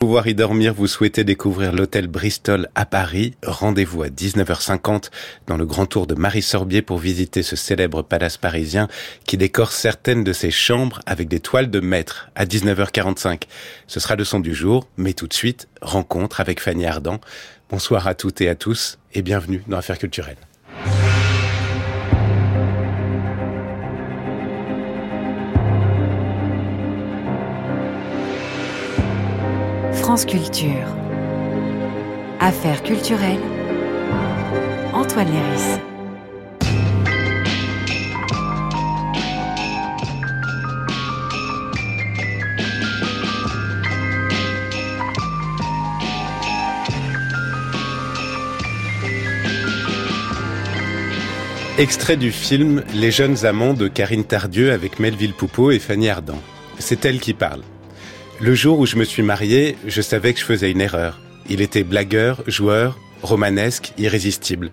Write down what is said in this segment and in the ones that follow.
pouvoir y dormir, vous souhaitez découvrir l'hôtel Bristol à Paris, rendez-vous à 19h50 dans le grand tour de Marie Sorbier pour visiter ce célèbre palace parisien qui décore certaines de ses chambres avec des toiles de maître à 19h45. Ce sera le son du jour, mais tout de suite, rencontre avec Fanny Ardant. Bonsoir à toutes et à tous et bienvenue dans Affaires culturelles. France Culture. Affaires culturelles. Antoine Léris. Extrait du film Les jeunes amants de Karine Tardieu avec Melville Poupeau et Fanny Ardant. C'est elle qui parle. Le jour où je me suis marié, je savais que je faisais une erreur. Il était blagueur, joueur, romanesque, irrésistible.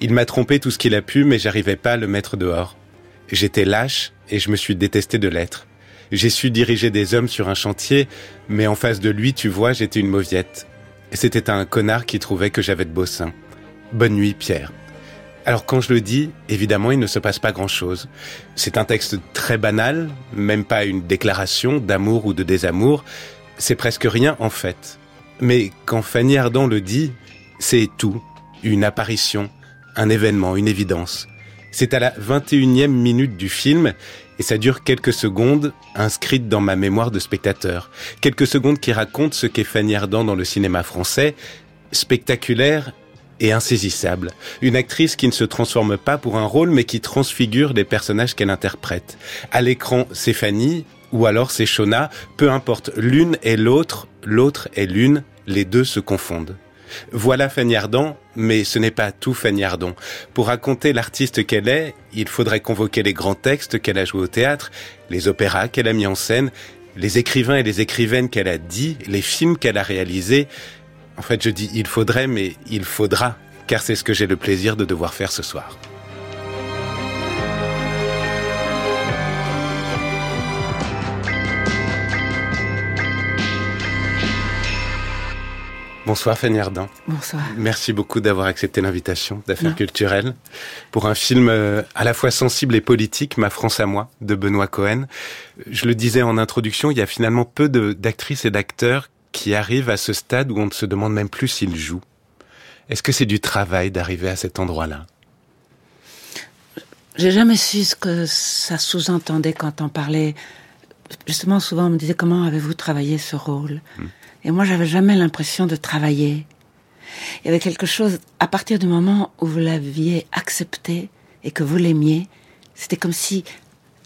Il m'a trompé tout ce qu'il a pu, mais j'arrivais pas à le mettre dehors. J'étais lâche et je me suis détesté de l'être. J'ai su diriger des hommes sur un chantier, mais en face de lui, tu vois, j'étais une mauviette. C'était un connard qui trouvait que j'avais de beaux seins. Bonne nuit, Pierre. Alors quand je le dis, évidemment, il ne se passe pas grand-chose. C'est un texte très banal, même pas une déclaration d'amour ou de désamour. C'est presque rien en fait. Mais quand Fanny Ardant le dit, c'est tout. Une apparition, un événement, une évidence. C'est à la 21e minute du film et ça dure quelques secondes, inscrites dans ma mémoire de spectateur. Quelques secondes qui racontent ce qu'est Fanny Ardant dans le cinéma français, spectaculaire et insaisissable. Une actrice qui ne se transforme pas pour un rôle, mais qui transfigure les personnages qu'elle interprète. À l'écran, c'est Fanny, ou alors c'est Shona, peu importe, l'une et l'autre, l'autre et l'une, les deux se confondent. Voilà Fanny Ardant, mais ce n'est pas tout Fanny Ardant. Pour raconter l'artiste qu'elle est, il faudrait convoquer les grands textes qu'elle a joués au théâtre, les opéras qu'elle a mis en scène, les écrivains et les écrivaines qu'elle a dit, les films qu'elle a réalisés, en fait, je dis il faudrait, mais il faudra, car c'est ce que j'ai le plaisir de devoir faire ce soir. Bonsoir Fanny Ardant. Bonsoir. Merci beaucoup d'avoir accepté l'invitation d'affaires culturelles pour un film euh, à la fois sensible et politique, Ma France à moi, de Benoît Cohen. Je le disais en introduction, il y a finalement peu d'actrices et d'acteurs qui arrive à ce stade où on ne se demande même plus s'il joue. Est-ce que c'est du travail d'arriver à cet endroit-là? J'ai jamais su ce que ça sous-entendait quand on parlait. Justement, souvent on me disait comment avez-vous travaillé ce rôle? Hmm. Et moi, j'avais jamais l'impression de travailler. Il y avait quelque chose, à partir du moment où vous l'aviez accepté et que vous l'aimiez, c'était comme si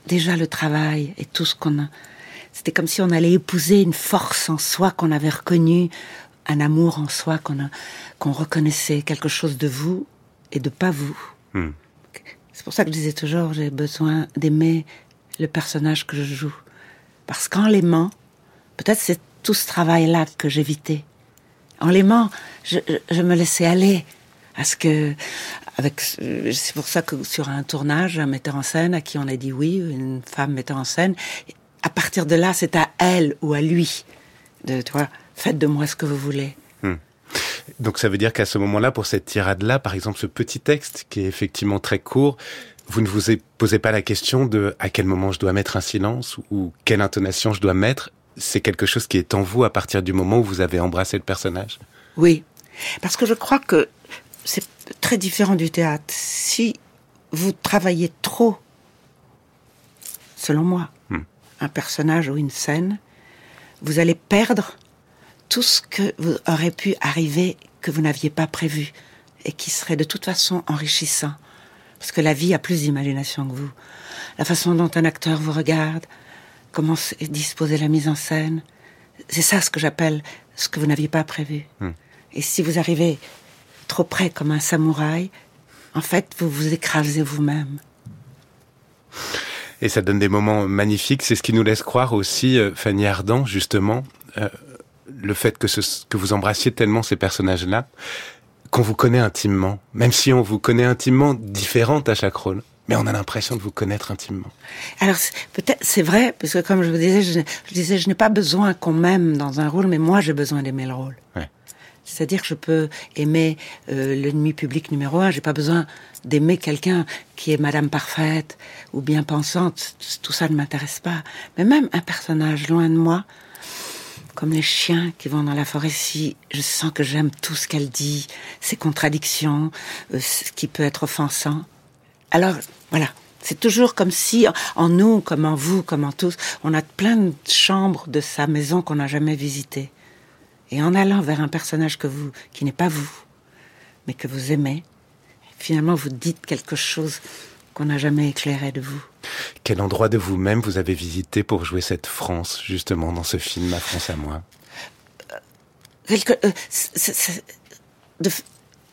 déjà le travail et tout ce qu'on a, c'était comme si on allait épouser une force en soi qu'on avait reconnue, un amour en soi qu'on qu'on reconnaissait, quelque chose de vous et de pas vous. Hmm. C'est pour ça que je disais toujours, j'ai besoin d'aimer le personnage que je joue. Parce qu'en l'aimant, peut-être c'est tout ce travail-là que j'évitais. En l'aimant, je, je, me laissais aller à ce que, avec, c'est pour ça que sur un tournage, un metteur en scène à qui on a dit oui, une femme metteur en scène, à partir de là, c'est à elle ou à lui de, toi, faites de moi ce que vous voulez. Hmm. Donc ça veut dire qu'à ce moment-là, pour cette tirade-là, par exemple, ce petit texte qui est effectivement très court, vous ne vous posez pas la question de à quel moment je dois mettre un silence ou quelle intonation je dois mettre. C'est quelque chose qui est en vous à partir du moment où vous avez embrassé le personnage. Oui, parce que je crois que c'est très différent du théâtre. Si vous travaillez trop, selon moi, un personnage ou une scène, vous allez perdre tout ce que vous aurait pu arriver que vous n'aviez pas prévu et qui serait de toute façon enrichissant. Parce que la vie a plus d'imagination que vous. La façon dont un acteur vous regarde, comment est disposée la mise en scène, c'est ça ce que j'appelle ce que vous n'aviez pas prévu. Hmm. Et si vous arrivez trop près comme un samouraï, en fait, vous vous écrasez vous-même. Et ça donne des moments magnifiques. C'est ce qui nous laisse croire aussi, euh, Fanny Ardant, justement, euh, le fait que, ce, que vous embrassiez tellement ces personnages-là, qu'on vous connaît intimement, même si on vous connaît intimement différente à chaque rôle. Mais on a l'impression de vous connaître intimement. Alors peut-être c'est vrai parce que comme je vous disais, je, disais je n'ai pas besoin qu'on m'aime dans un rôle, mais moi j'ai besoin d'aimer le rôle. C'est-à-dire que je peux aimer euh, l'ennemi public numéro un. J'ai pas besoin d'aimer quelqu'un qui est Madame parfaite ou bien pensante. Tout ça ne m'intéresse pas. Mais même un personnage loin de moi, comme les chiens qui vont dans la forêt, si je sens que j'aime tout ce qu'elle dit, ses contradictions, euh, ce qui peut être offensant. Alors voilà, c'est toujours comme si en nous, comme en vous, comme en tous, on a plein de chambres de sa maison qu'on n'a jamais visitées. Et en allant vers un personnage que vous, qui n'est pas vous, mais que vous aimez, finalement vous dites quelque chose qu'on n'a jamais éclairé de vous. Quel endroit de vous-même vous avez visité pour jouer cette France, justement, dans ce film Ma France à moi? Quelque, euh,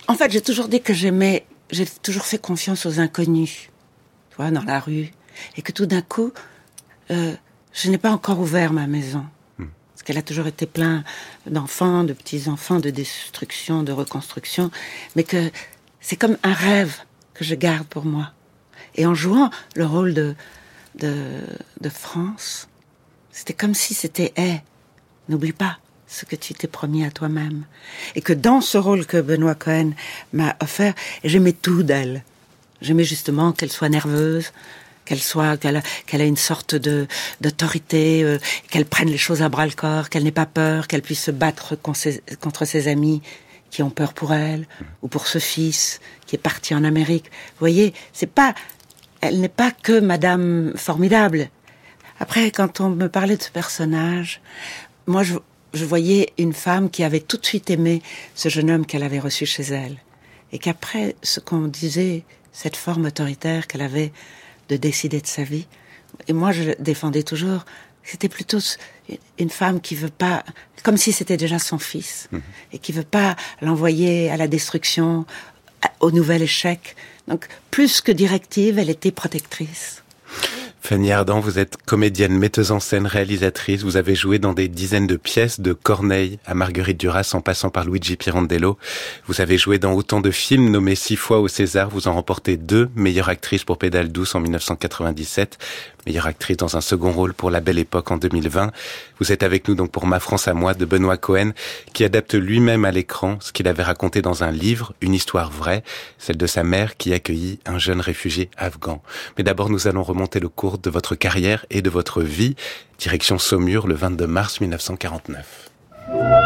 En fait, j'ai toujours dit que j'aimais, j'ai toujours fait confiance aux inconnus, tu vois, dans la rue, et que tout d'un coup, euh, je n'ai pas encore ouvert ma maison qu'elle a toujours été plein d'enfants, de petits-enfants, de destruction, de reconstruction, mais que c'est comme un rêve que je garde pour moi. Et en jouant le rôle de, de, France, c'était comme si c'était hey, n'oublie pas ce que tu t'es promis à toi-même. Et que dans ce rôle que Benoît Cohen m'a offert, j'aimais tout d'elle. J'aimais justement qu'elle soit nerveuse, qu'elle soit, qu'elle qu'elle a une sorte de d'autorité, euh, qu'elle prenne les choses à bras le corps, qu'elle n'ait pas peur, qu'elle puisse se battre contre ses, amis qui ont peur pour elle ou pour ce fils qui est parti en Amérique. Vous voyez, c'est pas, elle n'est pas que Madame formidable. Après, quand on me parlait de ce personnage, moi je, je voyais une femme qui avait tout de suite aimé ce jeune homme qu'elle avait reçu chez elle. Et qu'après, ce qu'on disait, cette forme autoritaire qu'elle avait de décider de sa vie. Et moi, je défendais toujours. C'était plutôt une femme qui veut pas, comme si c'était déjà son fils, mhm. et qui veut pas l'envoyer à la destruction, au nouvel échec. Donc, plus que directive, elle était protectrice. Fanny Ardant, vous êtes comédienne, metteuse en scène, réalisatrice. Vous avez joué dans des dizaines de pièces, de Corneille à Marguerite Duras en passant par Luigi Pirandello. Vous avez joué dans autant de films nommés six fois au César. Vous en remportez deux, meilleure actrice pour Pédale douce en 1997, meilleure actrice dans un second rôle pour La Belle Époque en 2020. Vous êtes avec nous donc pour Ma France à moi de Benoît Cohen, qui adapte lui-même à l'écran ce qu'il avait raconté dans un livre, une histoire vraie, celle de sa mère qui accueillit un jeune réfugié afghan. Mais d'abord, nous allons remonter le cours de votre carrière et de votre vie. Direction Saumur le 22 mars 1949.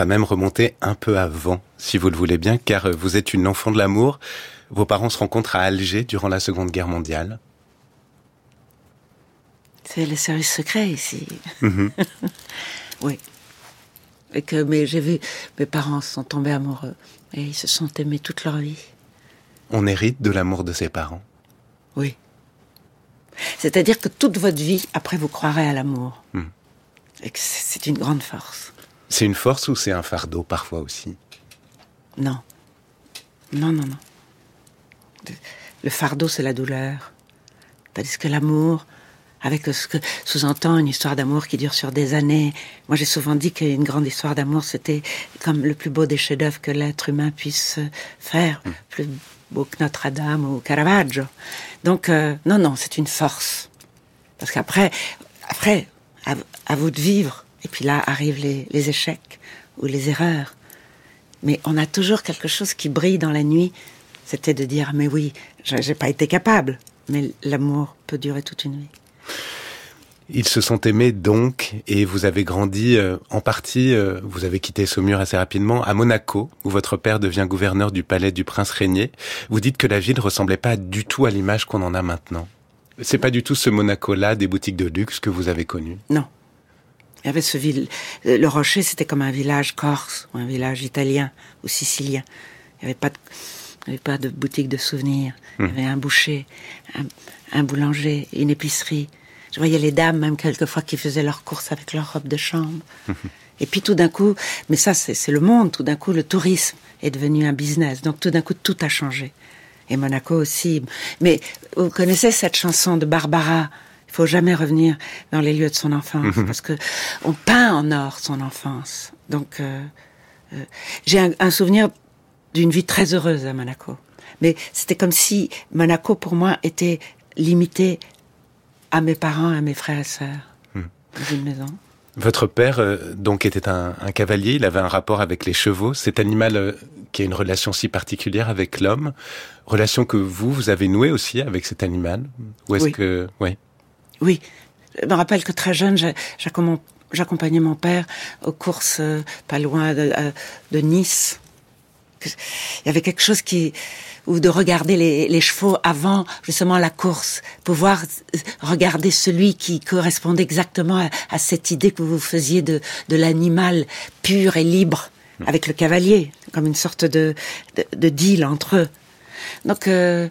Va même remonter un peu avant, si vous le voulez bien, car vous êtes une enfant de l'amour. Vos parents se rencontrent à Alger durant la Seconde Guerre mondiale. C'est les services secrets ici. Mhm. oui. Et que, mais j'ai vu, mes parents sont tombés amoureux et ils se sont aimés toute leur vie. On hérite de l'amour de ses parents. Oui. C'est-à-dire que toute votre vie, après, vous croirez à l'amour. Mhm. Et que c'est une grande force. C'est une force ou c'est un fardeau parfois aussi Non. Non, non, non. Le fardeau, c'est la douleur. Tandis que l'amour, avec ce que sous-entend une histoire d'amour qui dure sur des années. Moi, j'ai souvent dit qu'une grande histoire d'amour, c'était comme le plus beau des chefs-d'œuvre que l'être humain puisse faire, hmm. plus beau que Notre-Dame ou Caravaggio. Donc, euh, non, non, c'est une force. Parce qu'après, après, à vous de vivre et puis là arrivent les, échecs ou les erreurs. Mais on a toujours quelque chose qui brille dans la nuit. C'était de dire, mais oui, j'ai pas été capable. Mais l'amour peut durer toute une vie. Ils se sont aimés donc, et vous avez grandi euh, en partie, euh, vous avez quitté Saumur assez rapidement, à Monaco, où votre père devient gouverneur du palais du prince régnier. Vous dites que la ville ressemblait pas du tout à l'image qu'on en a maintenant. C'est pas du tout ce Monaco-là des boutiques de luxe que vous avez connu. Non, Il y avait ce ville, le Rocher, c'était comme un village corse ou un village italien ou sicilien. Il n'y avait pas de, il avait pas de boutique de souvenirs. Il y avait un boucher, un, un boulanger, une épicerie. Je voyais les dames, même quelquefois, qui faisaient leurs courses avec leur robe de chambre. Et puis tout d'un coup, mais ça c'est le monde, tout d'un coup le tourisme est devenu un business. Donc tout d'un coup tout a changé. Et Monaco aussi. Mais vous connaissez cette chanson de Barbara Il faut jamais revenir dans les lieux de son enfance parce que on peint en or son enfance. Donc euh, euh, j'ai un, un souvenir d'une vie très heureuse à Monaco. Mais c'était comme si Monaco pour moi était limité à mes parents, à mes frères et sœurs dans une maison. Votre père, euh, donc, était un, un, cavalier. Il avait un rapport avec les chevaux. Cet animal euh, qui a une relation si particulière avec l'homme, relation que vous, vous avez nouée aussi avec cet animal. Ou est-ce Oui. que, oui. Oui, je me rappelle que très jeune, j'accompagnais mon père aux courses euh, pas loin de, euh, de Nice. Il y avait quelque chose qui ou de regarder les, les chevaux avant justement la course, pouvoir euh, regarder celui qui correspondait exactement à, à cette idée que vous faisiez de, de l'animal pur et libre avec le cavalier, comme une sorte de, de, de deal entre eux. Donc, euh,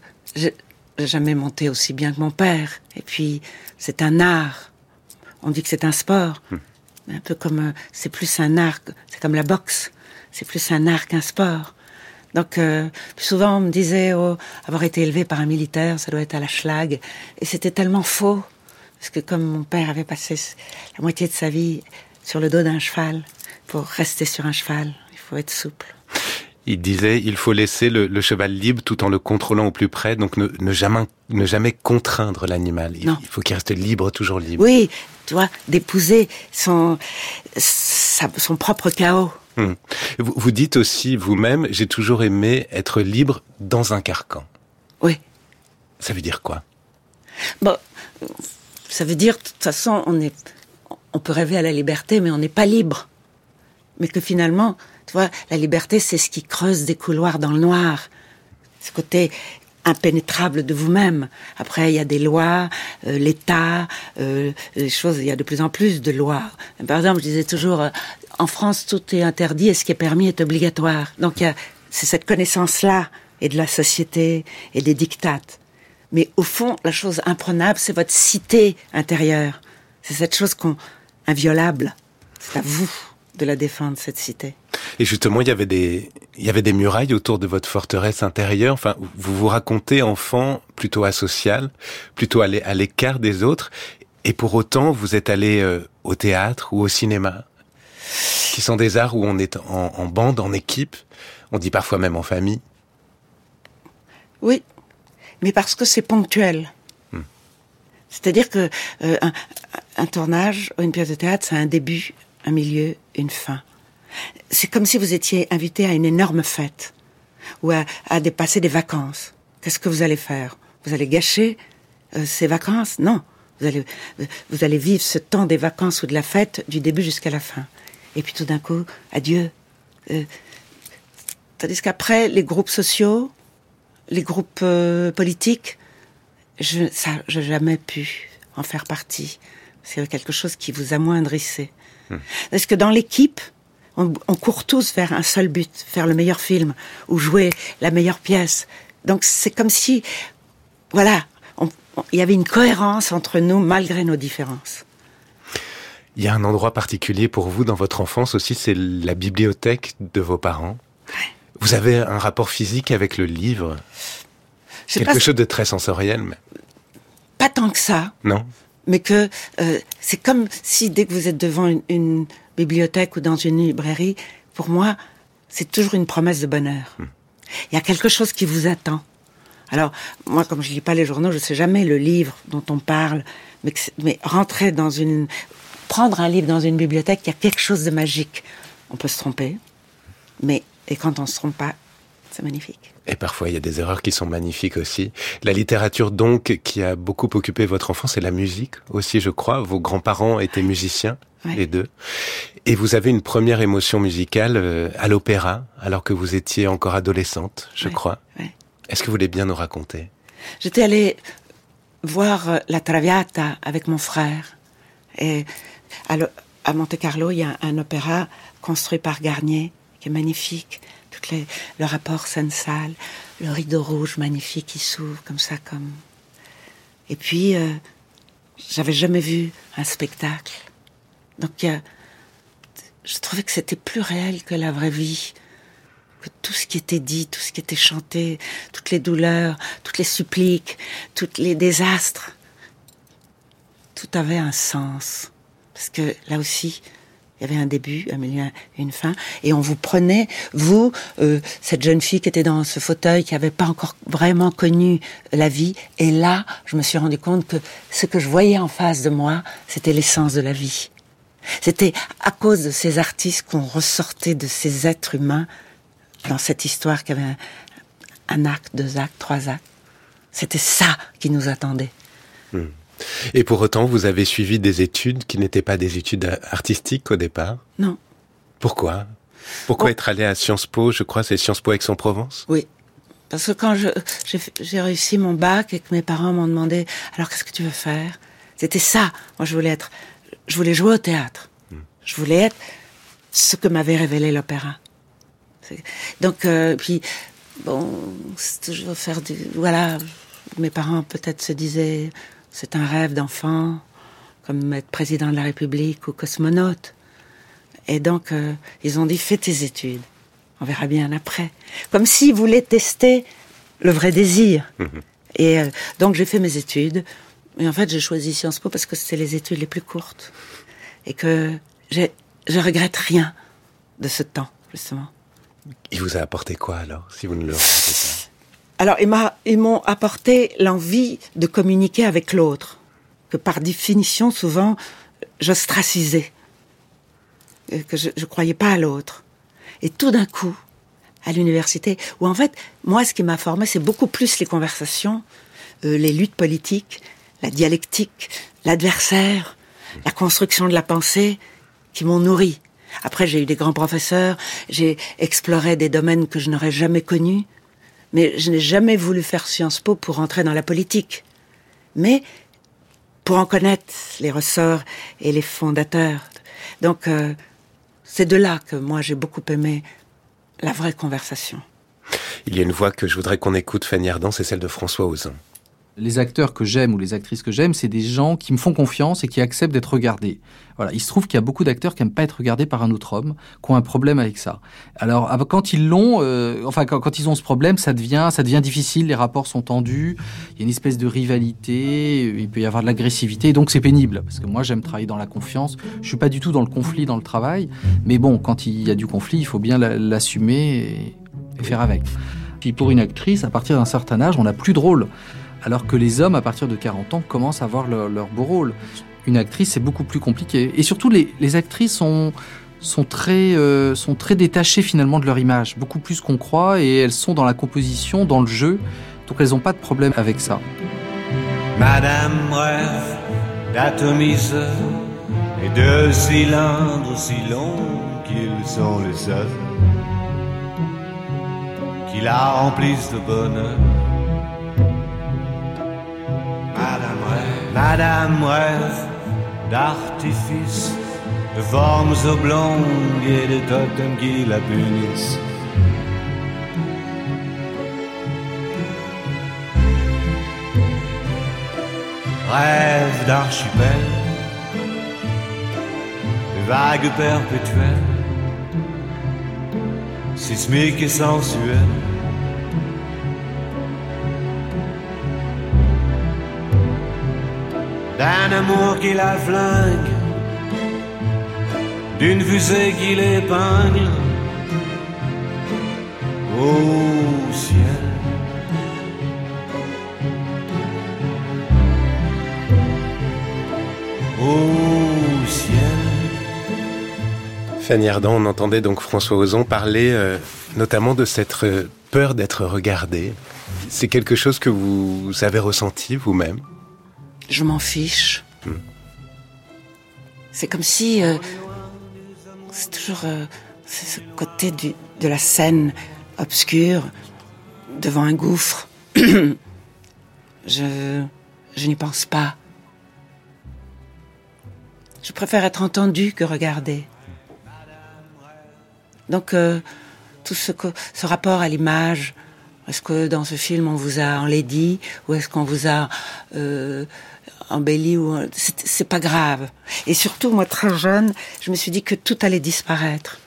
j'ai jamais monté aussi bien que mon père. Et puis, c'est un art. On dit que c'est un sport. Mais Un peu comme, euh, c'est plus un art, c'est comme la boxe. C'est plus un art qu'un sport. Donc, euh, plus souvent, on me disait, oh, avoir été élevé par un militaire, ça doit être à la schlag. Et c'était tellement faux. Parce que comme mon père avait passé la moitié de sa vie sur le dos d'un cheval, pour rester sur un cheval, il faut être souple. Il disait, il faut laisser le, le cheval libre tout en le contrôlant au plus près. Donc, ne, ne jamais, ne jamais contraindre l'animal. Il, faut qu'il reste libre, toujours libre. Oui, tu vois, d'épouser son, son propre chaos. Hmm. Vous, vous dites aussi vous-même, j'ai toujours aimé être libre dans un carcan. Oui. Ça veut dire quoi? Bon, ça veut dire, de toute façon, on est, on peut rêver à la liberté, mais on n'est pas libre. Mais que finalement, tu vois, la liberté, c'est ce qui creuse des couloirs dans le noir. Ce côté impénétrable de vous-même. Après, il y a des lois, euh, l'État, euh, les choses, il y a de plus en plus de lois. Par exemple, je disais toujours, euh, en France, tout est interdit et ce qui est permis est obligatoire. Donc, c'est cette connaissance-là et de la société et des dictates. Mais au fond, la chose imprenable, c'est votre cité intérieure. C'est cette chose qu'on, inviolable. C'est à vous de la défendre, cette cité. Et justement, il y avait des, il y avait des murailles autour de votre forteresse intérieure. Enfin, vous vous racontez enfant plutôt asocial, plutôt à l'é- à l'écart des autres. Et pour autant, vous êtes allé euh, au théâtre ou au cinéma, qui sont des arts où on est en, en bande, en équipe. On dit parfois même en famille. Oui, mais parce que c'est ponctuel. C'est-à-dire que euh, un, un tournage ou une pièce de théâtre, c'est un début, un milieu, une fin. C'est comme si vous étiez invité à une énorme fête ou à, à dépasser des vacances. Qu'est-ce que vous allez faire? Vous allez gâcher euh, ces vacances? Non. Vous allez, euh, vous allez vivre ce temps des vacances ou de la fête du début jusqu'à la fin. Et puis tout d'un coup, adieu. Euh, tandis qu'après, les groupes sociaux, les groupes politiques, je ça, j'ai jamais pu en faire partie. C'est quelque chose qui vous amoindrissait. Parce que dans l'équipe, on, on court tous vers un seul but, faire le meilleur film ou jouer la meilleure pièce. Donc c'est comme si, voilà, il y avait une cohérence entre nous malgré nos différences. Il y a un endroit particulier pour vous dans votre enfance aussi, c'est la bibliothèque de vos parents. Vous avez un rapport physique avec le livre, quelque pas, chose de très sensoriel, mais pas tant que ça, non mais que euh, c'est comme si dès que vous êtes devant une, une bibliothèque ou dans une librairie, pour moi, c'est toujours une promesse de bonheur. Il y a quelque chose qui vous attend. Alors, moi, comme je lis pas les journaux, je sais jamais le livre dont on parle, mais, mais rentrer dans une, prendre un livre dans une bibliothèque, il y a quelque chose de magique. On peut se tromper, mais, et quand on se trompe pas, c'est magnifique. Et parfois, il y a des erreurs qui sont magnifiques aussi. La littérature, donc, qui a beaucoup occupé votre enfance, et la musique aussi, je crois. Vos grands-parents étaient musiciens, Ouais. les deux. Et vous avez une première émotion musicale euh, à l'opéra, alors que vous étiez encore adolescente, je Ouais, crois. ouais. Est-ce que vous voulez bien nous raconter? J'étais allée voir euh, la Traviata avec mon frère. Et à Monte Carlo, il y a un, opéra construit par Garnier qui est magnifique. Le rapport scène-salle, le rideau rouge magnifique qui s'ouvre comme ça, comme. Et puis, euh, j'avais jamais vu un spectacle. Donc, je trouvais que c'était plus réel que la vraie vie que tout ce qui était dit, tout ce qui était chanté, toutes les douleurs, toutes les suppliques, tous les désastres, tout avait un sens. Parce que là aussi, il y avait un début, un milieu une fin, et on vous prenait, vous, euh, cette jeune fille qui était dans ce fauteuil, qui n'avait pas encore vraiment connu la vie, et là, je me suis rendu compte que ce que je voyais en face de moi, c'était l'essence de la vie. C'était à cause de ces artistes qu'on ressortait de ces êtres humains dans cette histoire qui avait un, acte, deux actes, trois actes. C'était ça qui nous attendait. Hmm. Et pour autant, vous avez suivi des études qui n'étaient pas des études artistiques au départ? Non. Pourquoi? Pourquoi être allé à Sciences Po? Je crois c'est Sciences Po Aix-en-Provence Oui. Parce que quand j'ai réussi mon bac et que mes parents m'ont demandé alors qu'est-ce que tu veux faire? C'était ça. Moi, je voulais être, je voulais jouer au théâtre. Hmm. Je voulais être ce que m'avait révélé l'opéra. Donc, euh, puis, bon, c'est toujours faire du... Voilà, mes parents peut-être se disaient, c'est un rêve d'enfant, comme être président de la République ou cosmonaute. Et donc, euh, ils ont dit, fais tes études. On verra bien après. Comme s'ils voulaient tester le vrai désir. Mhm. Et euh, donc, j'ai fait mes études. Et en fait, j'ai choisi Sciences Po parce que c'était les études les plus courtes. Et que je regrette rien de ce temps, justement. Il vous a apporté quoi alors, si vous ne le regrettez pas? Alors, ils m'ont apporté l'envie de communiquer avec l'autre, que par définition, souvent, j'ostracisais, que je ne croyais pas à l'autre. Et tout d'un coup, à l'université, où en fait, moi, ce qui m'a formé, c'est beaucoup plus les conversations, euh, les luttes politiques, la dialectique, l'adversaire, la construction de la pensée, qui m'ont nourri. Après, j'ai eu des grands professeurs, j'ai exploré des domaines que je n'aurais jamais connus, mais je n'ai jamais voulu faire Sciences Po pour entrer dans la politique. Mais pour en connaître les ressorts et les fondateurs. Donc, euh, c'est de là que moi j'ai beaucoup aimé la vraie conversation. Il y a une voix que je voudrais qu'on écoute, Fanny Ardant, c'est celle de François Ozon les acteurs que j'aime ou les actrices que j'aime, c'est des gens qui me font confiance et qui acceptent d'être regardés. Voilà, il se trouve qu'il y a beaucoup d'acteurs qui n'aiment pas être regardés par un autre homme, qui ont un problème avec ça. Alors ah, quand ils l'ont, euh, enfin quand, ils ont ce problème, ça devient, ça devient difficile. Les rapports sont tendus. Il y a une espèce de rivalité. Il peut y avoir de l'agressivité. Donc c'est pénible parce que moi j'aime travailler dans la confiance. Je suis pas du tout dans le conflit dans le travail, mais bon, quand il y a du conflit, il faut bien l'assumer et, faire avec. Puis pour une actrice, à partir d'un certain âge, on n'a plus de rôle alors que les hommes, à partir de 40 ans, commencent à avoir leur, beau rôle. Une actrice, c'est beaucoup plus compliqué. Et surtout, les, actrices sont, sont, très, euh, sont très détachées finalement de leur image, beaucoup plus qu'on croit, et elles sont dans la composition, dans le jeu, donc elles n'ont pas de problème avec ça. Madame rêve d'atomiseurs et de cylindres si longs qu'ils sont les seuls qui la remplissent de bonheur. Madame rêve d'artifice, de formes oblongues et de totems qui la punissent. Rêve d'archipel, de vagues perpétuelles, sismiques et sensuelles d'un amour qui la flingue, d'une fusée qui l'épingle au ciel. Au ciel. Fanny Ardant, on entendait donc François Ozon parler euh, notamment de cette euh, peur d'être regardé. C'est quelque chose que vous avez ressenti vous-même? Je m'en fiche. Hmm. C'est comme si euh, c'est toujours euh, ce côté de la scène obscure devant un gouffre. je je n'y pense pas. Je préfère être entendue que regardée. Donc, euh, tout ce, ce rapport à l'image, est-ce que dans ce film on vous a enlaidi ou est-ce qu'on vous a euh, embelli ou c'est pas grave. Et surtout, moi très jeune, je me suis dit que tout allait disparaître.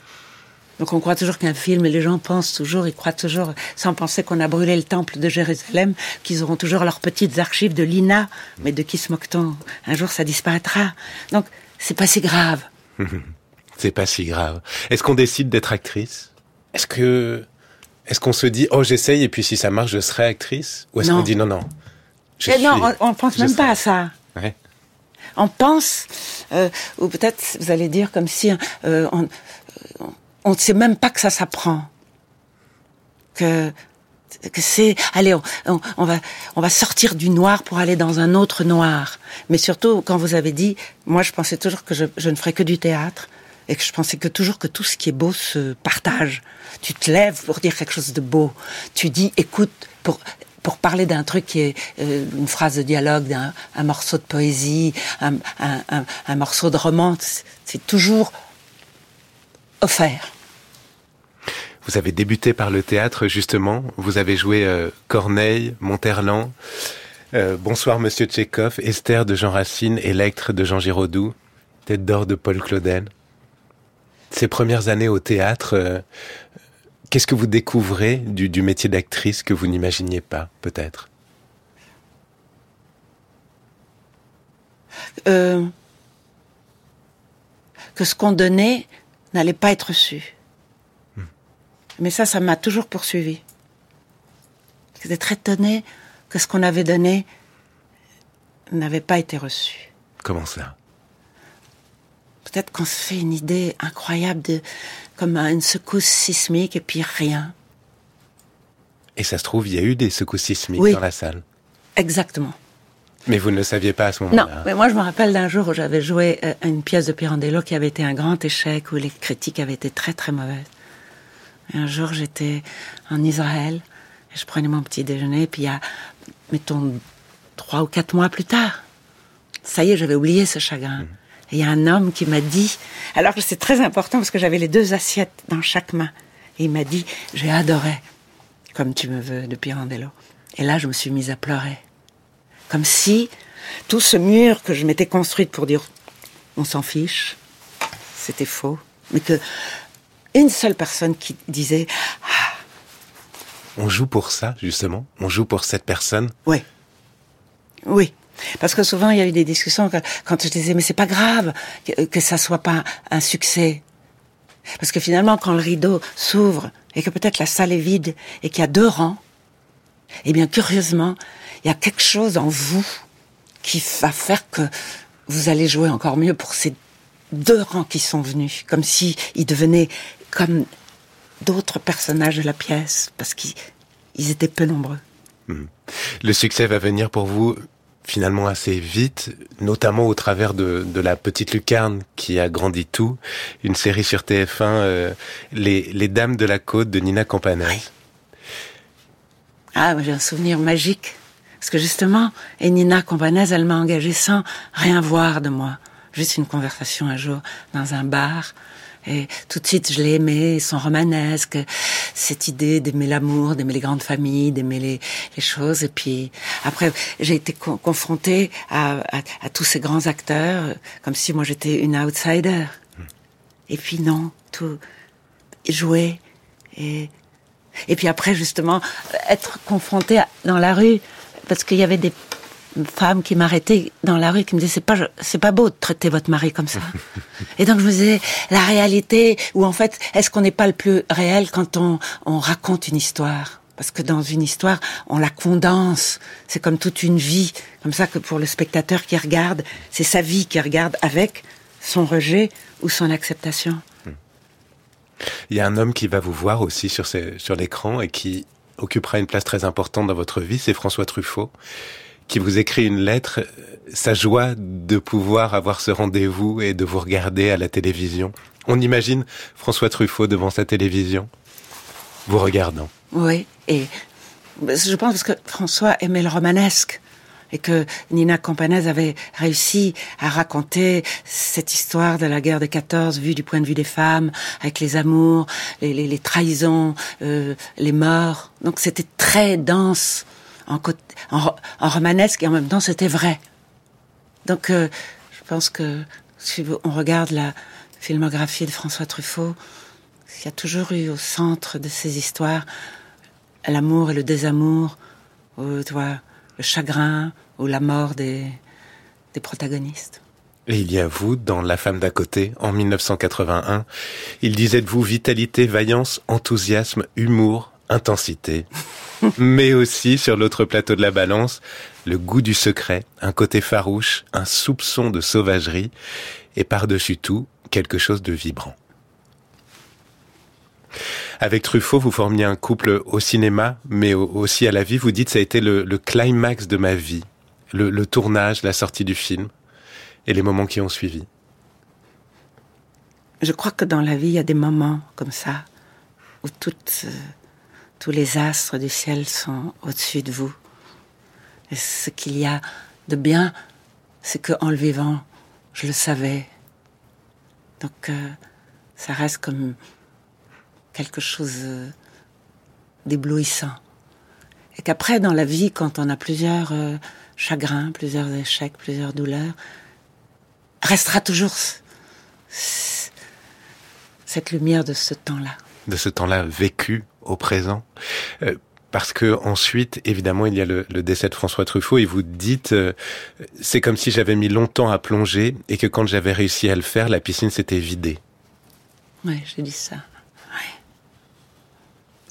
Donc on croit toujours qu'un film, et les gens pensent toujours, ils croient toujours, sans penser qu'on a brûlé le temple de Jérusalem, qu'ils auront toujours leurs petites archives de l'INA. Mais de qui se moque-t-on Un jour, ça disparaîtra. Donc, c'est pas si grave. c'est pas si grave. Est-ce qu'on décide d'être actrice? Est-ce que, est-ce qu'on se dit, oh, j'essaye, et puis si ça marche, je serai actrice? Ou est-ce qu'on dit, non, non, Non, on, pense même pas à ça. Ouais. On pense, euh, ou peut-être vous allez dire comme si euh, on, on ne sait même pas que ça s'apprend. Que, que c'est, allez, on, on, va, on va sortir du noir pour aller dans un autre noir. Mais surtout, quand vous avez dit, moi, je pensais toujours que je, je ne ferais que du théâtre et que je pensais que toujours que tout ce qui est beau se partage. Tu te lèves pour dire quelque chose de beau. Tu dis, écoute, pour pour parler d'un truc qui est euh, une phrase de dialogue, d'un un morceau de poésie, un, morceau de roman, c'est toujours offert. Vous avez débuté par le théâtre, justement. Vous avez joué euh, Corneille, Monterland, euh, Bonsoir Monsieur Tchekhov, Esther de Jean Racine, Electre de Jean Giraudoux, Tête d'or de Paul Claudel. Ces premières années au théâtre, qu'est-ce que vous découvrez du, du métier d'actrice que vous n'imaginiez pas, peut-être? Que ce qu'on donnait n'allait pas être su. Mais ça, ça m'a toujours poursuivi. J'étais très étonné que ce qu'on avait donné n'avait pas été reçu. Comment ça? Peut-être qu'on se fait une idée incroyable de comme une secousse sismique et puis rien. Et ça se trouve, il y a eu des secousses sismiques dans la salle. Exactement. Mais vous ne le saviez pas à ce moment-là. Non, mais moi je me rappelle d'un jour où j'avais joué euh, une pièce de Pirandello qui avait été un grand échec, où les critiques avaient été très très mauvaises un jour, j'étais en Israël, et je prenais mon petit déjeuner, puis il y a, mettons, trois ou quatre mois plus tard, ça y est, j'avais oublié ce chagrin. Mhm. Et il y a un homme qui m'a dit, alors que c'est très important parce que j'avais les deux assiettes dans chaque main, et il m'a dit, j'ai adoré, comme tu me veux, de Pirandello. Et là, je me suis mise à pleurer. Comme si tout ce mur que je m'étais construite pour dire, on s'en fiche, c'était faux. Mais que une seule personne qui disait ah. On joue pour ça, justement? On joue pour cette personne? Oui. Oui. Parce que souvent, il y a eu des discussions quand je disais, mais c'est pas grave que, ça soit pas un succès. Parce que finalement, quand le rideau s'ouvre et que peut-être la salle est vide et qu'il y a deux rangs, eh bien, curieusement, il y a quelque chose en vous qui va faire que vous allez jouer encore mieux pour ces deux rangs qui sont venus, comme si devenaient comme d'autres personnages de la pièce, parce qu'ils étaient peu nombreux. Hmm. Le succès va venir pour vous finalement assez vite, notamment au travers de, la petite lucarne qui a grandi tout, une série sur TF1, euh, les, Dames de la Côte de Nina Campanès. Ah, j'ai un souvenir magique. Parce que justement, et Nina Campanès, elle m'a engagée sans rien voir de moi. Juste une conversation un jour dans un bar. Et tout de suite, je l'ai aimé, son romanesque, cette idée d'aimer l'amour, d'aimer les grandes familles, d'aimer les, les, choses. Et puis après, j'ai été confrontée à, tous ces grands acteurs, comme si moi j'étais une outsider. Et puis non, tout jouer et et puis après justement être confrontée dans la rue parce qu'il y avait des femme qui m'arrêtait dans la rue qui me disait c'est pas c'est pas beau de traiter votre mari comme ça. et donc je me disais la réalité ou en fait est-ce qu'on n'est pas le plus réel quand on on raconte une histoire? Parce que dans une histoire, on la condense. C'est comme toute une vie. Comme ça que pour le spectateur qui regarde, c'est sa vie qui regarde avec son rejet ou son acceptation. Il y a un homme qui va vous voir aussi sur, sur l'écran et qui occupera une place très importante dans votre vie, c'est François Truffaut qui vous écrit une lettre, sa joie de pouvoir avoir ce rendez-vous et de vous regarder à la télévision. On imagine François Truffaut devant sa télévision, vous regardant. Oui, et je pense que François aimait le romanesque. et que Nina Campanese avait réussi à raconter cette histoire de la guerre des 14 vue du point de vue des femmes, avec les amours, les trahisons, euh, les morts. Donc c'était très dense en, en, en, romanesque et en même temps c'était vrai. Donc euh, je pense que si on regarde la filmographie de François Truffaut, il y a toujours eu au centre de ces histoires l'amour et le désamour, ou, tu vois, le chagrin ou la mort des, des protagonistes. Et il y a vous, dans La femme d'à côté, en 1981. Il disait de vous vitalité, vaillance, enthousiasme, humour, intensité. Mais aussi, sur l'autre plateau de la balance, le goût du secret, un côté farouche, un soupçon de sauvagerie, et par-dessus tout, quelque chose de vibrant. Avec Truffaut, vous formiez un couple au cinéma, mais aussi à la vie. Vous dites ça a été le, climax de ma vie, le, tournage, la sortie du film et les moments qui ont suivi. Je crois que dans la vie, il y a des moments comme ça où toutes, tous les astres du ciel sont au-dessus de vous. Et ce qu'il y a de bien, c'est qu'en le vivant, je le savais. Donc, euh, ça reste comme quelque chose euh, d'éblouissant. Et qu'après, dans la vie, quand on a plusieurs euh, chagrins, plusieurs échecs, plusieurs douleurs, restera toujours cette lumière de ce temps-là. De ce temps-là vécu au présent. Euh, parce que ensuite, évidemment, il y a le, décès de François Truffaut et vous dites, c'est comme si j'avais mis longtemps à plonger et que quand j'avais réussi à le faire, la piscine s'était vidée. Oui, j'ai dit ça.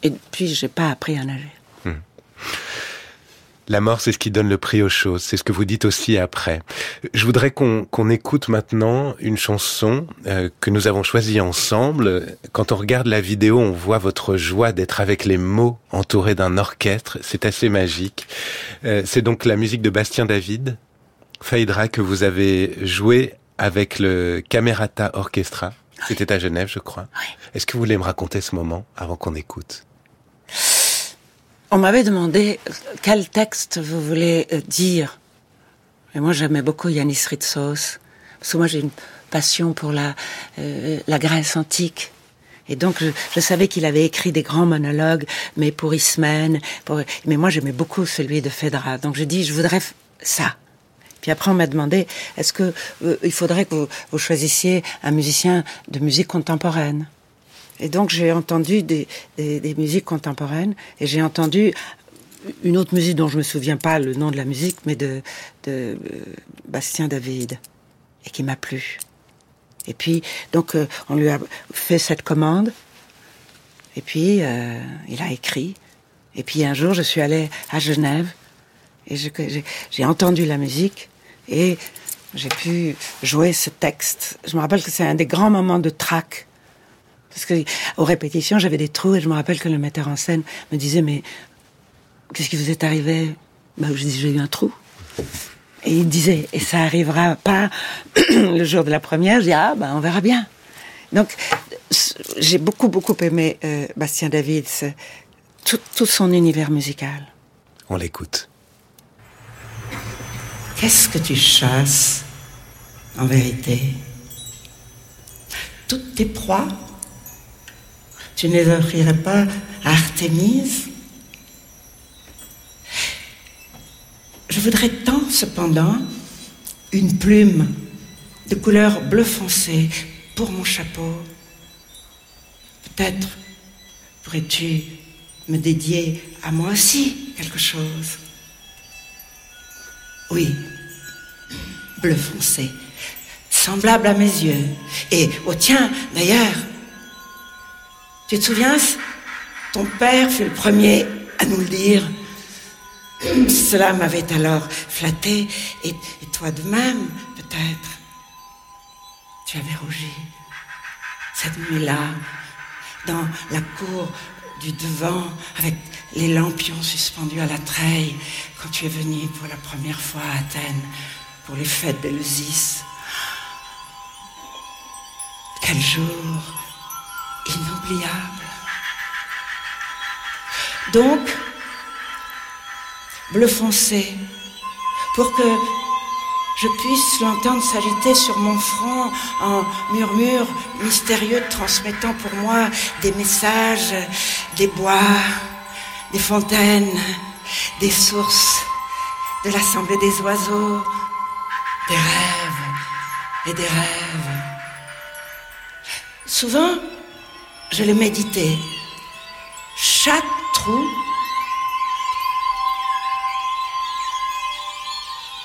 Et puis, j'ai pas appris à nager. Hmm. La mort, c'est ce qui donne le prix aux choses. C'est ce que vous dites aussi après. Je voudrais qu'on écoute maintenant une chanson euh, que nous avons choisie ensemble. Quand on regarde la vidéo, on voit votre joie d'être avec les mots entourés d'un orchestre. C'est assez magique. Euh, c'est donc la musique de Bastien David, Phaedra, que vous avez joué avec le Camerata Orchestra. C'était à Genève, je crois. Est-ce que vous voulez me raconter ce moment avant qu'on écoute? On m'avait demandé quel texte vous voulez euh, dire. Et moi, j'aimais beaucoup Yanis Ritsos. Parce que moi, j'ai une passion pour la, euh, la Grèce antique. Et donc, je, savais qu'il avait écrit des grands monologues, mais pour Ismène. Mais moi, j'aimais beaucoup celui de Phèdre. Donc, je dis, je voudrais ça. Puis après, on m'a demandé, est-ce que euh, il faudrait que vous choisissiez un musicien de musique contemporaine? Et donc j'ai entendu des, musiques contemporaines et j'ai entendu une autre musique dont je me souviens pas le nom de la musique, mais de, de euh, Bastien David et qui m'a plu. Et puis donc euh, on lui a fait cette commande et puis euh, il a écrit. Et puis un jour je suis allée à Genève et j'ai entendu la musique et j'ai pu jouer ce texte. Je me rappelle que c'est un des grands moments de trac parce que aux répétitions, j'avais des trous et je me rappelle que le metteur en scène me disait mais qu'est-ce qui vous est arrivé? Bah je dis j'ai eu un trou. Et il disait et ça arrivera pas le jour de la première? Je dis ah bah on verra bien. Donc j'ai beaucoup beaucoup aimé euh, Bastien David, tout, tout son univers musical. On l'écoute. Qu'est-ce que tu chasses en vérité? Toutes tes proies tu ne les offrirais pas à Artémise? Je voudrais tant, cependant, une plume de couleur bleu foncé pour mon chapeau. Peut-être pourrais-tu me dédier à moi aussi quelque chose. Oui, bleu foncé, semblable à mes yeux, et au tien d'ailleurs, tu te souviens Ton père fut le premier à nous le dire. Cela m'avait alors flatté, et, toi de même, peut-être. Tu avais rougi cette nuit-là, dans la cour du devant, avec les lampions suspendus à la treille, quand tu es venu pour la première fois à Athènes, pour les fêtes d'Eleusis. Quel jour Donc, bleu foncé, pour que je puisse l'entendre s'agiter sur mon front en murmure mystérieux transmettant pour moi des messages, des bois, des fontaines, des sources, de l'assemblée des oiseaux, des rêves et des rêves. Souvent, je le méditais. Chaque trou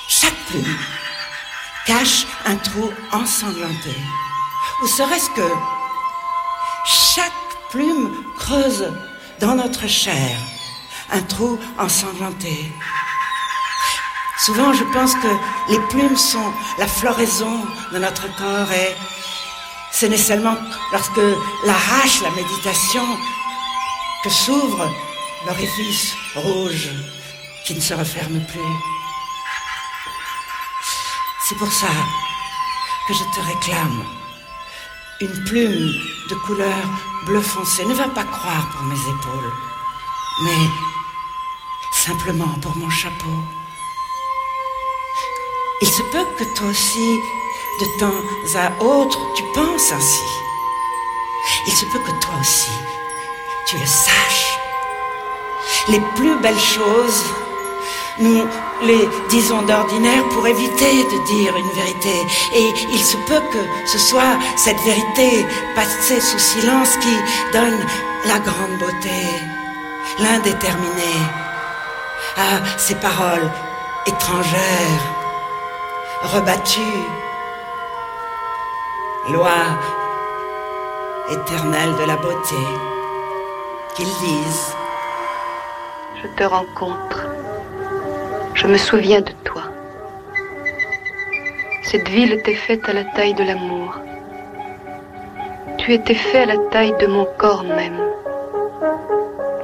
chaque plume cache un trou ensanglanté. Ou serait-ce que chaque plume creuse dans notre chair un trou ensanglanté. Souvent, je pense que les plumes sont la floraison de notre corps et ce n'est seulement lorsque l'arrache la méditation que s'ouvre l'orifice rouge qui ne se referme plus. C'est pour ça que je te réclame une plume de couleur bleu foncé. Ne va pas croire pour mes épaules, mais simplement pour mon chapeau. Il se peut que toi aussi, de temps à autre, tu penses ainsi. Il se peut que toi aussi, tu le saches. Les plus belles choses nous les disons d'ordinaire pour éviter de dire une vérité. Et il se peut que ce soit cette vérité passée sous silence qui donne la grande beauté, l'indéterminé à ces paroles étrangères, rebattues. Loi éternelle de la beauté, qu'ils disent. Je te rencontre je me souviens de toi. Cette ville était faite à la taille de l'amour. Tu étais fait à la taille de mon corps même.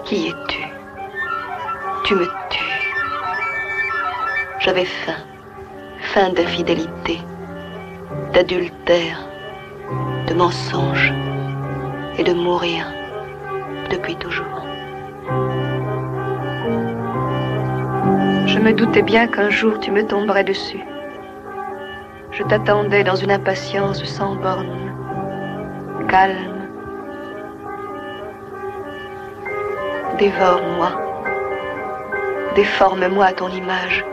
Qui es-tu? Tu me tues. J'avais faim, faim d'infidélité, d'adultère, de mensonge et de mourir depuis toujours. Je me doutais bien qu'un jour tu me tomberais dessus. Je t'attendais dans une impatience sans borne, calme. Dévore-moi, déforme-moi à ton image,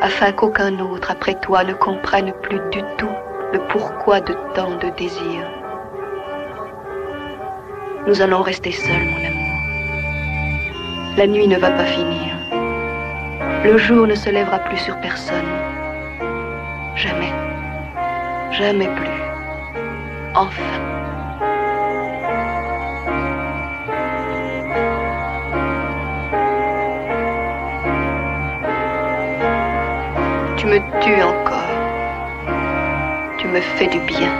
afin qu'aucun autre après toi ne comprenne plus du tout le pourquoi de tant de désirs. Nous allons rester seuls, mon amour. La nuit ne va pas finir. Le jour ne se lèvera plus sur personne. Jamais. Jamais plus. Enfin. Tu me tues encore. Me fais du bien.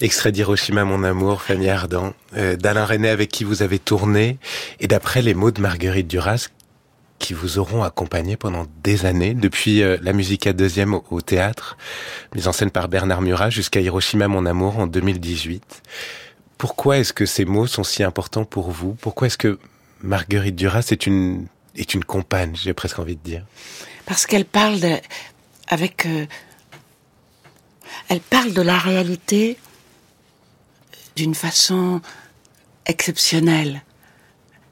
Extrait d'Hiroshima, mon amour, Fanny Ardant, euh, d'Alain René avec qui vous avez tourné, et d'après les mots de Marguerite Duras, qui vous auront accompagné pendant des années, depuis euh, la musique à deuxième au, théâtre, mise en scène par Bernard Murat, jusqu'à Hiroshima, mon amour, en 2018. Pourquoi est-ce que ces mots sont si importants pour vous? Pourquoi est-ce que Marguerite Duras est une, est une compagne, j'ai presque envie de dire? Parce qu'elle parle de, avec... Euh, elle parle de la réalité d'une façon exceptionnelle.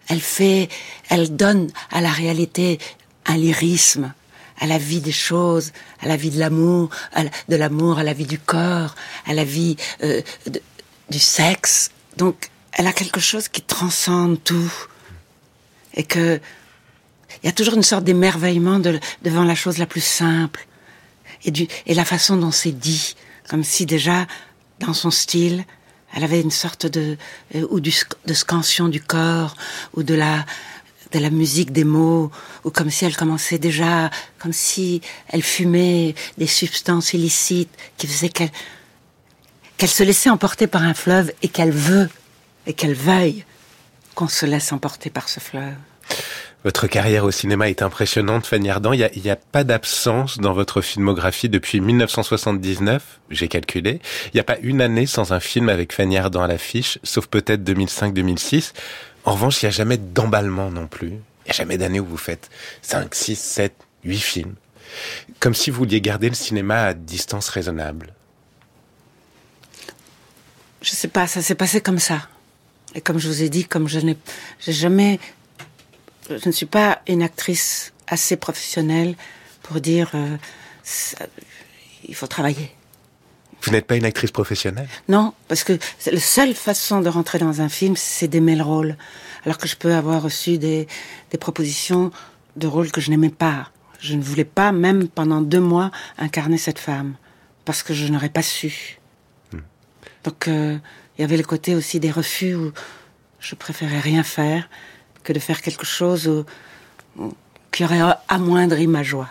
Elle fait, elle donne à la réalité un lyrisme, à la vie des choses, à la vie de l'amour, de l'amour, à la vie du corps, à la vie euh, du sexe. Donc, elle a quelque chose qui transcende tout, et que il y a toujours une sorte d'émerveillement devant la chose la plus simple, et, du, et la façon dont c'est dit, comme si déjà dans son style, elle avait une sorte de euh, ou du, de scansion du corps ou de la de la musique des mots ou comme si elle commençait déjà comme si elle fumait des substances illicites qui faisaient qu'elle qu'elle se laissait emporter par un fleuve et qu'elle veut et qu'elle veuille qu'on se laisse emporter par ce fleuve. Votre carrière au cinéma est impressionnante, Fanny Ardant. Il n'y a, a, pas d'absence dans votre filmographie depuis 1979, j'ai calculé. Il n'y a pas une année sans un film avec Fanny Ardant à l'affiche, sauf peut-être 2005-2006. En revanche, il n'y a jamais d'emballement non plus. n'y a jamais d'année où vous faites 5, 6, 7, 8 films. Comme si vous vouliez garder le cinéma à distance raisonnable. Je sais pas, ça s'est passé comme ça. Et comme je vous ai dit, comme je n'ai jamais, je ne suis pas une actrice assez professionnelle pour dire euh, ça- il faut travailler. Vous n'êtes pas une actrice professionnelle? Non, parce que la seule façon de rentrer dans un film, c'est d'aimer le rôle. Alors que je peux avoir reçu des, des propositions de rôles que je n'aimais pas. Je ne voulais pas, même pendant deux mois, incarner cette femme. Parce que je n'aurais pas su. Donc, euh, il y avait le côté aussi des refus où je préférais rien faire que de faire quelque chose qui aurait amoindri ma joie.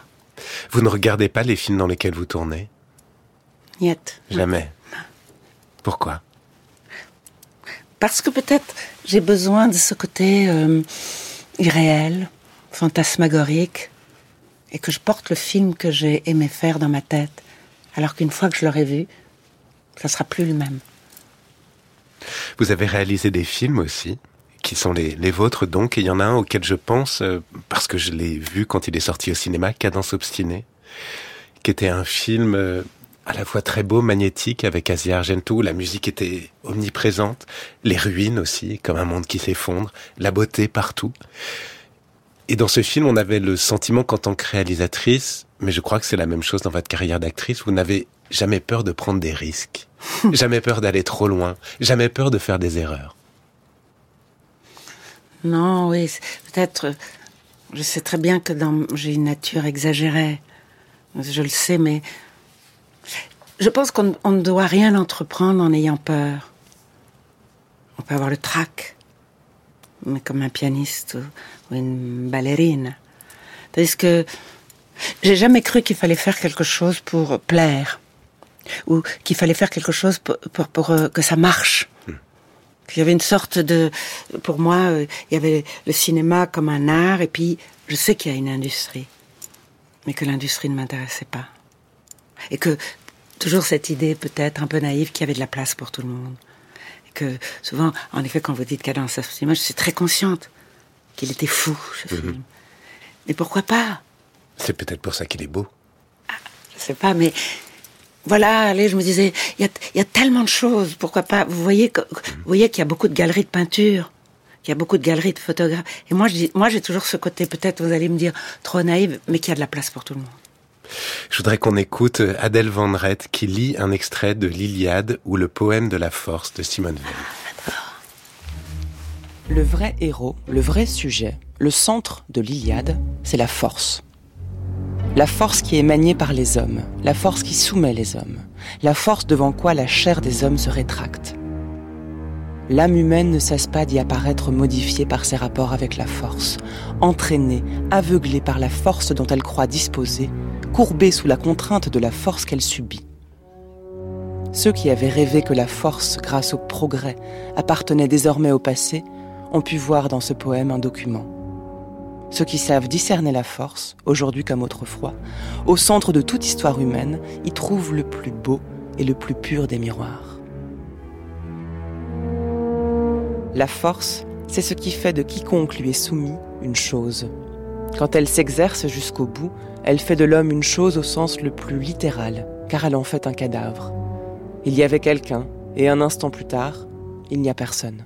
Vous ne regardez pas les films dans lesquels vous tournez? Niet. Jamais. Pourquoi? Parce que peut-être j'ai besoin de ce côté euh, irréel, fantasmagorique, et que je porte le film que j'ai aimé faire dans ma tête, alors qu'une fois que je l'aurai vu, ça sera plus le même. Vous avez réalisé des films aussi, qui sont les, les vôtres donc, et il y en a un auquel je pense, euh, parce que je l'ai vu quand il est sorti au cinéma, Cadence obstinée, qui était un film euh, à la fois très beau, magnétique, avec Asia Argento, où la musique était omniprésente, les ruines aussi, comme un monde qui s'effondre, la beauté partout. Et dans ce film, on avait le sentiment qu'en tant que réalisatrice, mais je crois que c'est la même chose dans votre carrière d'actrice, vous n'avez jamais peur de prendre des risques, jamais peur d'aller trop loin, jamais peur de faire des erreurs. Non, oui, peut-être. Je sais très bien que dans, j'ai une nature exagérée. Je le sais, mais je pense qu'on on ne doit rien entreprendre en ayant peur. On peut avoir le trac, mais comme un pianiste ou, une ballerine. Tandis que j'ai jamais cru qu'il fallait faire quelque chose pour plaire, ou qu'il fallait faire quelque chose pour, euh, que ça marche. Il y avait une sorte de, pour moi, euh, il y avait le cinéma comme un art, et puis je sais qu'il y a une industrie, mais que l'industrie ne m'intéressait pas, et que toujours cette idée peut-être un peu naïve qu'il y avait de la place pour tout le monde, et que souvent, en effet, quand vous dites Cadence cinéma, je suis très consciente qu'il était fou ce film, mais pourquoi pas? C'est peut-être pour ça qu'il est beau. je sais pas, mais voilà, allez, je me disais, il y a, il y a tellement de choses, pourquoi pas Vous voyez, que- vous voyez qu'il y a beaucoup de galeries de peinture, qu'il y a beaucoup de galeries de photographes. Et moi, je dis, moi, j'ai toujours ce côté, peut-être, vous allez me dire, trop naïve, mais qu'il y a de la place pour tout le monde. Je voudrais qu'on écoute Adèle Van Rett qui lit un extrait de l'Iliade ou le poème de la force de Simone Veil. Le vrai héros, le vrai sujet, le centre de l'Iliade, c'est la force. La force qui est maniée par les hommes, la force qui soumet les hommes, la force devant quoi la chair des hommes se rétracte. L'âme humaine ne cesse pas d'y apparaître modifiée par ses rapports avec la force, entraînée, aveuglée par la force dont elle croit disposer, courbée sous la contrainte de la force qu'elle subit. Ceux qui avaient rêvé que la force, grâce au progrès, appartenait désormais au passé, ont pu voir dans ce poème un document. Ceux qui savent discerner la force, aujourd'hui comme autrefois, au centre de toute histoire humaine, y trouvent le plus beau et le plus pur des miroirs. La force, c'est ce qui fait de quiconque lui est soumis une chose. Quand elle s'exerce jusqu'au bout, elle fait de l'homme une chose au sens le plus littéral, car elle en fait un cadavre. Il y avait quelqu'un, et un instant plus tard, il n'y a personne.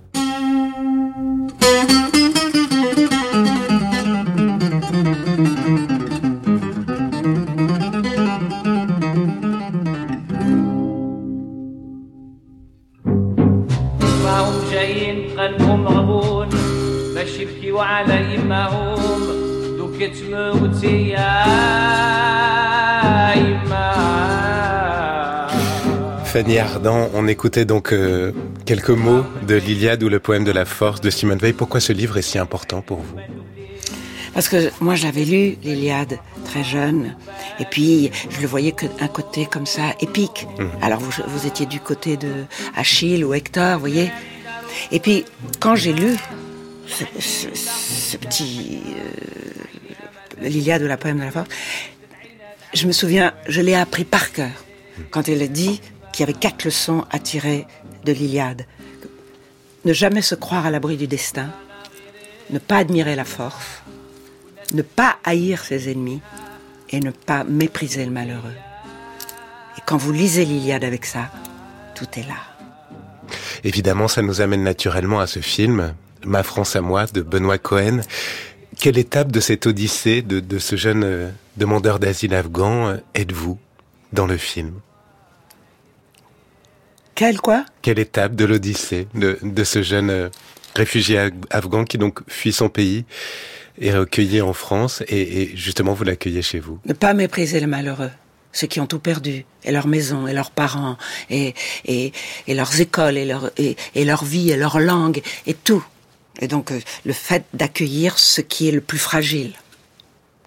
On écoutait donc euh, quelques mots de l'Iliade ou le poème de la force de Simone Veil. Pourquoi ce livre est si important pour vous? Parce que moi, je l'avais lu, l'Iliade, très jeune. Et puis, je le voyais qu'un côté comme ça, épique. Alors, vous, vous étiez du côté de Achille ou Hector, vous voyez. Et puis, quand j'ai lu ce, ce- ce petit... euh, L'Iliade ou la poème de la force, je me souviens, je l'ai appris par cœur. Quand elle dit qu'il y avait quatre leçons à tirer de l'Iliade. Ne jamais se croire à l'abri du destin, ne pas admirer la force, ne pas haïr ses ennemis et ne pas mépriser le malheureux. Et quand vous lisez l'Iliade avec ça, tout est là. Évidemment, ça nous amène naturellement à ce film, Ma France à moi, de Benoît Cohen. Quelle étape de cette odyssée de, ce jeune euh, demandeur d'asile afghan euh, êtes-vous dans le film? Quelle quoi? Quelle étape de l'odyssée de, ce jeune euh, réfugié afghan qui donc fuit son pays et recueilli en France et, justement vous l'accueillez chez vous? Ne pas mépriser les malheureux, ceux qui ont tout perdu, et leur maison, et leurs parents, et, et, leurs écoles, et leur, et, leur vie, et leur langue, et tout. Et donc euh, le fait d'accueillir ce qui est le plus fragile.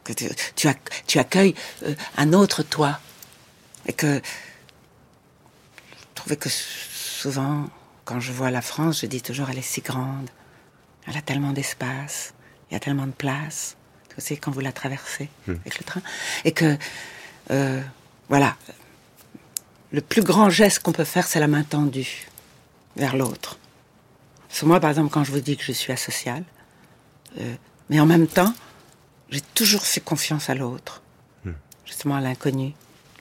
Que tu, tu, accueilles euh, un autre toi. Et que trouvais que souvent, quand je vois la France, je dis toujours elle est si grande, elle a tellement d'espace, il y a tellement de place, tu sais, quand vous la traversez hmm. avec le train. Et que, euh, voilà, le plus grand geste qu'on peut faire, c'est la main tendue vers l'autre. Sur moi, par exemple, quand je vous dis que je suis asociale, euh, mais en même temps, j'ai toujours fait confiance à l'autre. Hmm. Justement, à l'inconnu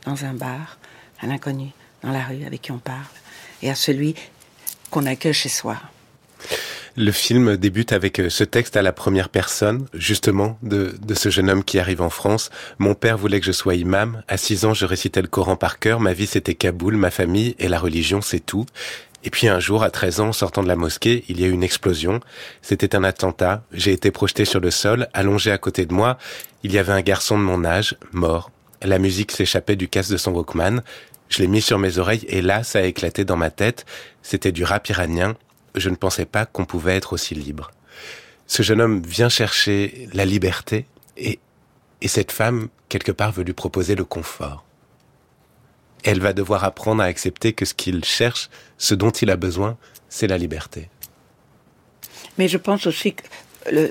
dans un bar, à l'inconnu dans la rue avec qui on parle, et à celui qu'on accueille chez soi. Le film débute avec euh, ce texte à la première personne, justement, de, ce jeune homme qui arrive en France. Mon père voulait que je sois imam. À six ans, je récitais le Coran par cœur. Ma vie, c'était Kaboul, ma famille et la religion, c'est tout. Et puis un jour, à 13 ans, sortant de la mosquée, il y a eu une explosion. C'était un attentat. J'ai été projeté sur le sol, allongé à côté de moi. Il y avait un garçon de mon âge, mort. La musique s'échappait du casque de son Walkman. Je l'ai mis sur mes oreilles et là, ça a éclaté dans ma tête. C'était du rap iranien je ne pensais pas qu'on pouvait être aussi libre. Ce jeune homme vient chercher la liberté et, et cette femme, quelque part, veut lui proposer le confort. Elle va devoir apprendre à accepter que ce qu'il cherche, ce dont il a besoin, c'est la liberté. Mais je pense aussi que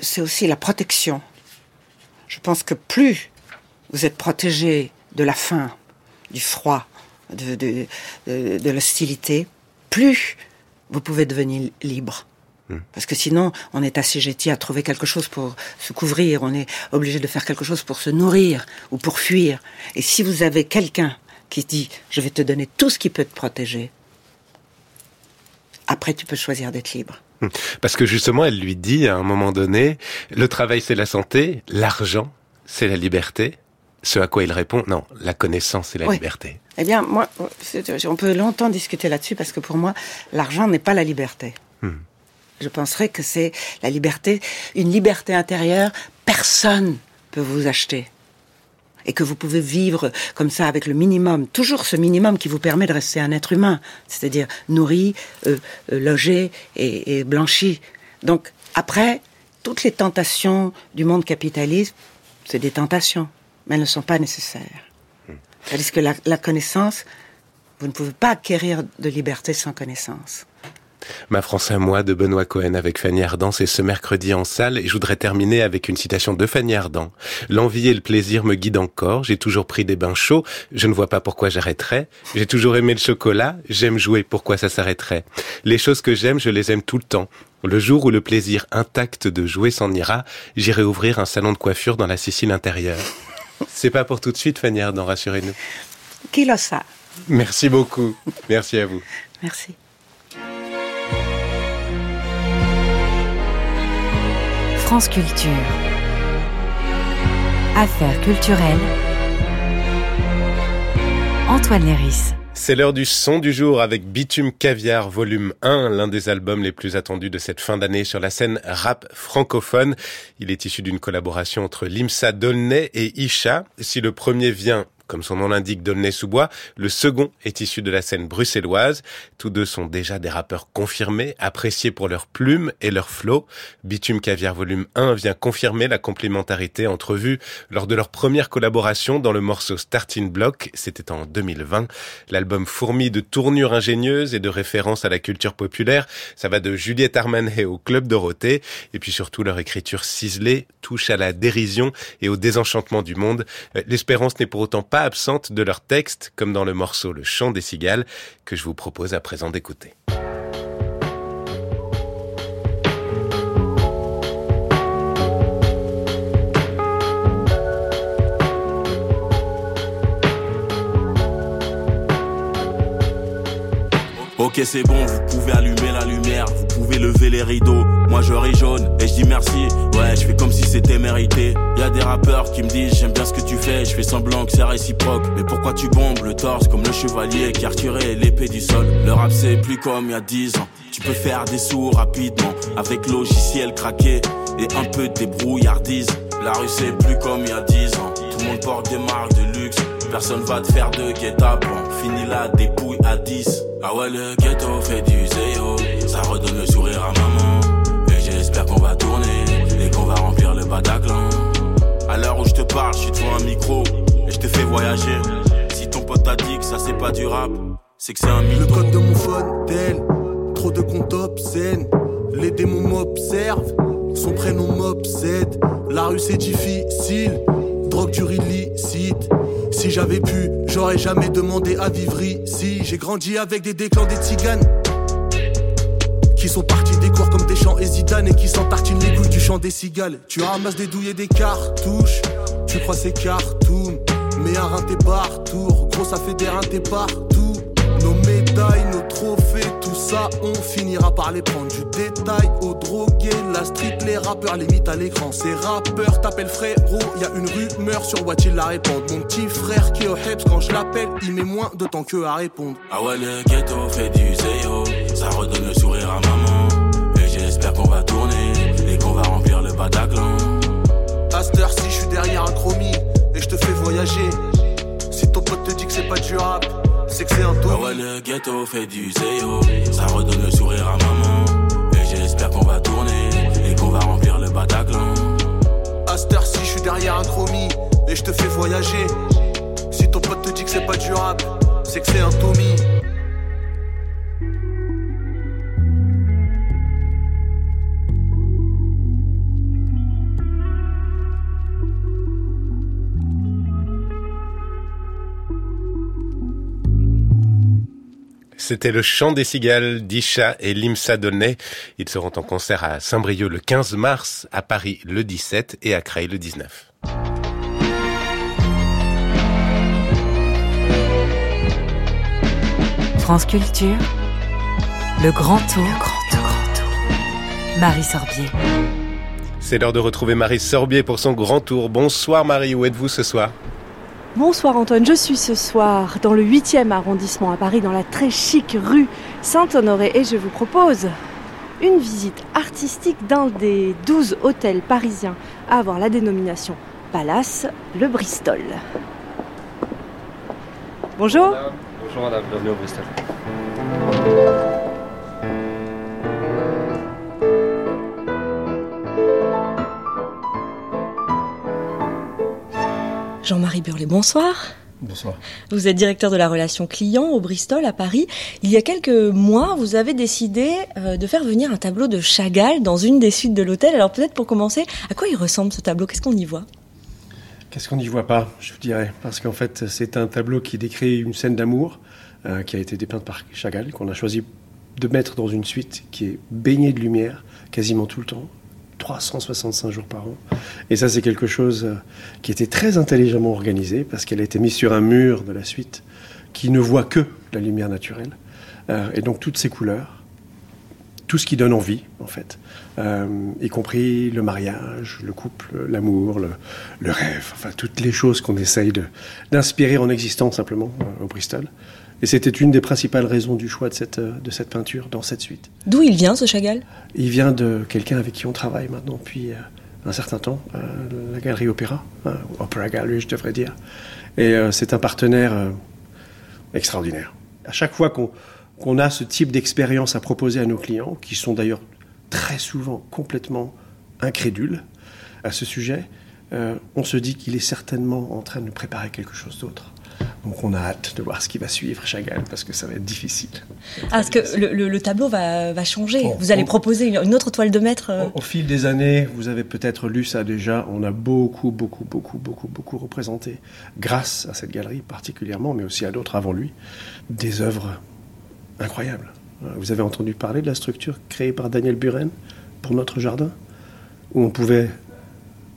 c'est aussi la protection. Je pense que plus vous êtes protégé de la faim, du froid, de, de, de, de l'hostilité, plus vous pouvez devenir libre. Hmm. Parce que sinon, on est assujetti à trouver quelque chose pour se couvrir, on est obligé de faire quelque chose pour se nourrir ou pour fuir. Et si vous avez quelqu'un qui dit, je vais te donner tout ce qui peut te protéger, après tu peux choisir d'être libre. Hmm. Parce que justement, elle lui dit à un moment donné, le travail c'est la santé, l'argent c'est la liberté. Ce à quoi il répond, non, la connaissance et la liberté. Eh bien, moi, on peut longtemps discuter là-dessus parce que pour moi, l'argent n'est pas la liberté. Hmm. Je penserais que c'est la liberté, une liberté intérieure, personne peut vous acheter. Et que vous pouvez vivre comme ça avec le minimum, toujours ce minimum qui vous permet de rester un être humain, c'est-à-dire nourri, euh, euh, logé et, et blanchi. Donc après, toutes les tentations du monde capitaliste, c'est des tentations mais elles ne sont pas nécessaires. C'est-à-dire que la, connaissance, vous ne pouvez pas acquérir de liberté sans connaissance. Ma France à moi de Benoît Cohen avec Fanny Ardant, c'est ce mercredi en salle et je voudrais terminer avec une citation de Fanny Ardant. L'envie et le plaisir me guident encore, j'ai toujours pris des bains chauds, je ne vois pas pourquoi j'arrêterais, j'ai toujours aimé le chocolat, j'aime jouer, pourquoi ça s'arrêterait? Les choses que j'aime, je les aime tout le temps. Le jour où le plaisir intact de jouer s'en ira, j'irai ouvrir un salon de coiffure dans la Sicile intérieure. C'est pas pour tout de suite, Fanny Ardant, rassurez-nous. Qui le sait Merci beaucoup. Merci à vous. Merci. France Culture. Affaires culturelles. Antoine Léris. C'est l'heure du son du jour avec Bitume Caviar volume 1, l'un des albums les plus attendus de cette fin d'année sur la scène rap francophone. Il est issu d'une collaboration entre Limsa Dolnay et Isha. Si le premier vient comme son nom l'indique, D'aulnay-sous-Bois. Le second est issu de la scène bruxelloise. Tous deux sont déjà des rappeurs confirmés, appréciés pour leur plume et leur flow. Bitume Caviar volume 1 vient confirmer la complémentarité entrevue lors de leur première collaboration dans le morceau Starting Block. C'était en 2020. L'album fourmi de tournures ingénieuses et de références à la culture populaire. Ça va de Juliette Armanet au Club Dorothée. Et puis surtout leur écriture ciselée touche à la dérision et au désenchantement du monde. Euh, l'espérance n'est pour autant pas absente de leur texte, comme dans le morceau Le chant des cigales que je vous propose à présent d'écouter. Ok c'est bon, vous pouvez allumer la lumière, pouvez lever les rideaux. Moi je ris jaune et je dis merci. Ouais, je fais comme si c'était mérité. Y a des rappeurs qui me disent j'aime bien ce que tu fais, je fais semblant que c'est réciproque. Mais pourquoi tu bombes le torse comme le chevalier qui a retiré l'épée du sol? Le rap c'est plus comme il y a 10 ans. Tu peux faire des sous rapidement avec logiciel craqué et un peu de débrouillardise. La rue c'est plus comme il y a 10 ans. Tout le monde porte des marques de luxe. Personne va te faire de guet-apens. Fini la dépouille à 10. Ah ouais, le ghetto fait du. Ça redonne le sourire à maman. Et j'espère qu'on va tourner et qu'on va remplir le Bataclan. À l'heure où je te parle, je suis devant un micro et je te fais voyager. Si ton pote t'a dit que ça c'est pas du rap, c'est que c'est un mytho. Le code de mon phone, tel. Trop de comptes obscènes. Les démons m'observent. Son prénom m'obsède. La rue c'est difficile. Drogue du illicite. Si j'avais pu, j'aurais jamais demandé à vivre ici. J'ai grandi avec des déclans des tziganes. Qui sont partis des cours comme des champs et et qui s'entartinent les couilles du chant des cigales. Tu ramasses des douilles et des cartouches. Tu crois c'est cartoon. Mais un rein t'es partout. Gros, ça fait des reins t'es partout. Nos médailles, ça, on finira par les prendre. Du détail au drogué, la street, les rappeurs, les mythes à l'écran. Ces rappeurs t'appellent frérot, y a une rumeur sur what il la répondre. Mon petit frère qui est au Heps, quand je l'appelle, il met moins de temps que à répondre. Ah ouais, le ghetto fait du zéo. Ça redonne le sourire à maman. Et j'espère qu'on va tourner et qu'on va remplir le Bataclan. Cette heure-ci, je suis derrière un chromie et je te fais voyager. Si ton pote te dit que c'est pas du rap, c'est que c'est un Ah taux. ouais, le ghetto fait du zéo. Ça redonne le sourire à maman. Et j'espère qu'on va tourner et qu'on va remplir le Bataclan. À cette heure-ci, je suis derrière un chromie et je te fais voyager. Si ton pote te dit que c'est pas du rap, c'est que c'est un Tommy. C'était le chant des cigales d'Isha et Limsa Donnet. Ils seront en concert à Saint-Brieuc le 15 mars, à Paris le 17 et à Creil le 19. France Culture, le grand tour, le grand tour, grand tour. Marie Sorbier. C'est l'heure de retrouver Marie Sorbier pour son grand tour. Bonsoir Marie, où êtes-vous ce soir? Bonsoir Antoine, je suis ce soir dans le 8e arrondissement à Paris, dans la très chic rue Saint-Honoré et je vous propose une visite artistique d'un des 12 hôtels parisiens à avoir la dénomination Palace, le Bristol. Bonjour. Bonjour madame, bienvenue au Bristol. Jean-Marie Burlet, bonsoir. Bonsoir. Vous êtes directeur de la relation client au Bristol à Paris. Il y a quelques mois, vous avez décidé euh, de faire venir un tableau de Chagall dans une des suites de l'hôtel. Alors peut-être pour commencer, à quoi il ressemble ce tableau? Qu'est-ce qu'on y voit? Qu'est-ce qu'on n'y voit pas, je vous dirais? Parce qu'en fait, c'est un tableau qui décrit une scène d'amour euh, qui a été dépeinte par Chagall, qu'on a choisi de mettre dans une suite qui est baignée de lumière quasiment tout le temps. 365 jours par an. Et ça, c'est quelque chose euh, qui était très intelligemment organisé parce qu'elle a été mise sur un mur de la suite qui ne voit que la lumière naturelle. Euh, et donc, toutes ces couleurs, tout ce qui donne envie, en fait, euh, y compris le mariage, le couple, l'amour, le, rêve, enfin, toutes les choses qu'on essaye d'inspirer en existant simplement au Bristol. Et c'était une des principales raisons du choix de cette, euh, de cette peinture dans cette suite. D'où il vient ce Chagall? Il vient de quelqu'un avec qui on travaille maintenant depuis euh, un certain temps, euh, la galerie Opéra, euh, Opera Gallery, je devrais dire. Et c'est un partenaire extraordinaire. À chaque fois qu'on qu'on a ce type d'expérience à proposer à nos clients, qui sont d'ailleurs très souvent complètement incrédules à ce sujet, euh, on se dit qu'il est certainement en train de nous préparer quelque chose d'autre. Donc on a hâte de voir ce qui va suivre Chagall, parce que ça va être difficile. Ah, Parce que le, le- le tableau va, va changer. Vous allez on- proposer une, une autre toile de maître. euh, Au fil des années, vous avez peut-être lu ça déjà, on a beaucoup, beaucoup, beaucoup, beaucoup, beaucoup représenté, grâce à cette galerie particulièrement, mais aussi à d'autres avant lui, des œuvres incroyables. Vous avez entendu parler de la structure créée par Daniel Buren pour notre jardin, où on pouvait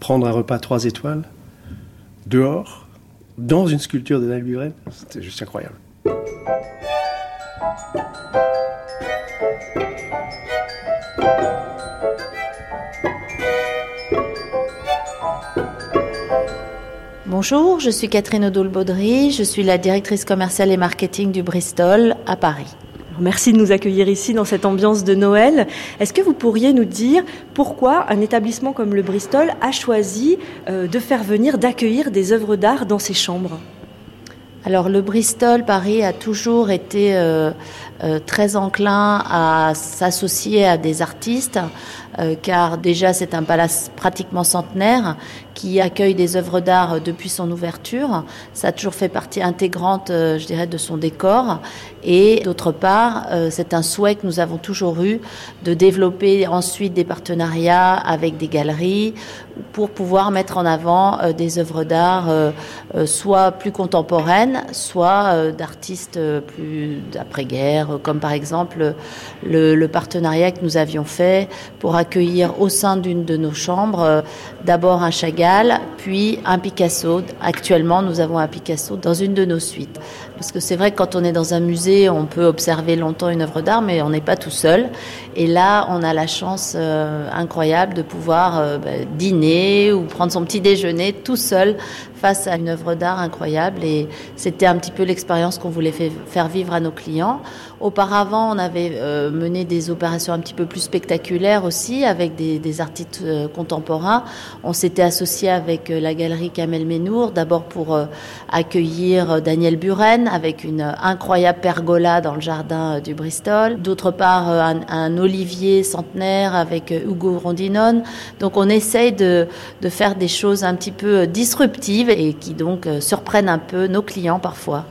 prendre un repas trois étoiles, dehors, dans une sculpture de Daniel Buren. C'était juste incroyable. Bonjour, je suis Catherine Odoul-Baudry, je suis la directrice commerciale et marketing du Bristol à Paris. Merci de nous accueillir ici dans cette ambiance de Noël. Est-ce que vous pourriez nous dire pourquoi un établissement comme le Bristol a choisi euh, de faire venir, d'accueillir des œuvres d'art dans ses chambres? Alors le Bristol Paris a toujours été euh, euh, très enclin à s'associer à des artistes, car déjà c'est un palace pratiquement centenaire qui accueille des œuvres d'art depuis son ouverture. Ça a toujours fait partie intégrante, je dirais, de son décor. Et d'autre part, c'est un souhait que nous avons toujours eu de développer ensuite des partenariats avec des galeries pour pouvoir mettre en avant des œuvres d'art soit plus contemporaines, soit d'artistes plus d'après-guerre comme par exemple le, partenariat que nous avions fait pour accueillir au sein d'une de nos chambres euh, d'abord un Chagall, puis un Picasso. Actuellement, nous avons un Picasso dans une de nos suites. Parce que c'est vrai que quand on est dans un musée, on peut observer longtemps une œuvre d'art, mais on n'est pas tout seul. Et là, on a la chance euh, incroyable de pouvoir euh, bah, dîner ou prendre son petit déjeuner tout seul face à une œuvre d'art incroyable. Et c'était un petit peu l'expérience qu'on voulait faire vivre à nos clients. Auparavant, on avait euh, mené des opérations un petit peu plus spectaculaires aussi avec des, artistes euh, contemporains. On s'était associé avec euh, la galerie Kamel Menour, d'abord pour accueillir Daniel Buren avec une incroyable pergola dans le jardin du Bristol. D'autre part, un, olivier centenaire avec Hugo Rondinone. Donc on essaye de, de faire des choses un petit peu disruptives et qui donc surprennent un peu nos clients parfois.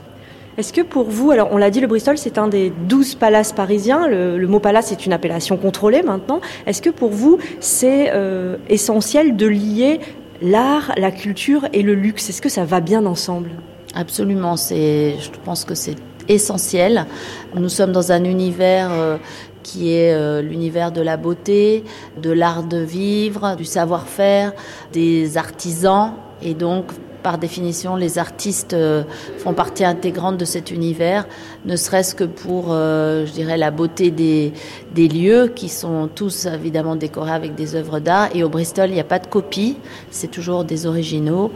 Est-ce que pour vous, alors on l'a dit, le Bristol c'est un des douze palaces parisiens, le, mot palace est une appellation contrôlée maintenant. Est-ce que pour vous c'est euh, essentiel de lier l'art, la culture et le luxe? Est-ce que ça va bien ensemble? Absolument, c'est, je pense que c'est essentiel. Nous sommes dans un univers euh, qui est euh, l'univers de la beauté, de l'art de vivre, du savoir-faire, des artisans. Et donc, par définition, les artistes euh, font partie intégrante de cet univers, ne serait-ce que pour, euh, je dirais, la beauté des, lieux qui sont tous évidemment décorés avec des œuvres d'art. Et au Bristol, il n'y a pas de copie, c'est toujours des originaux.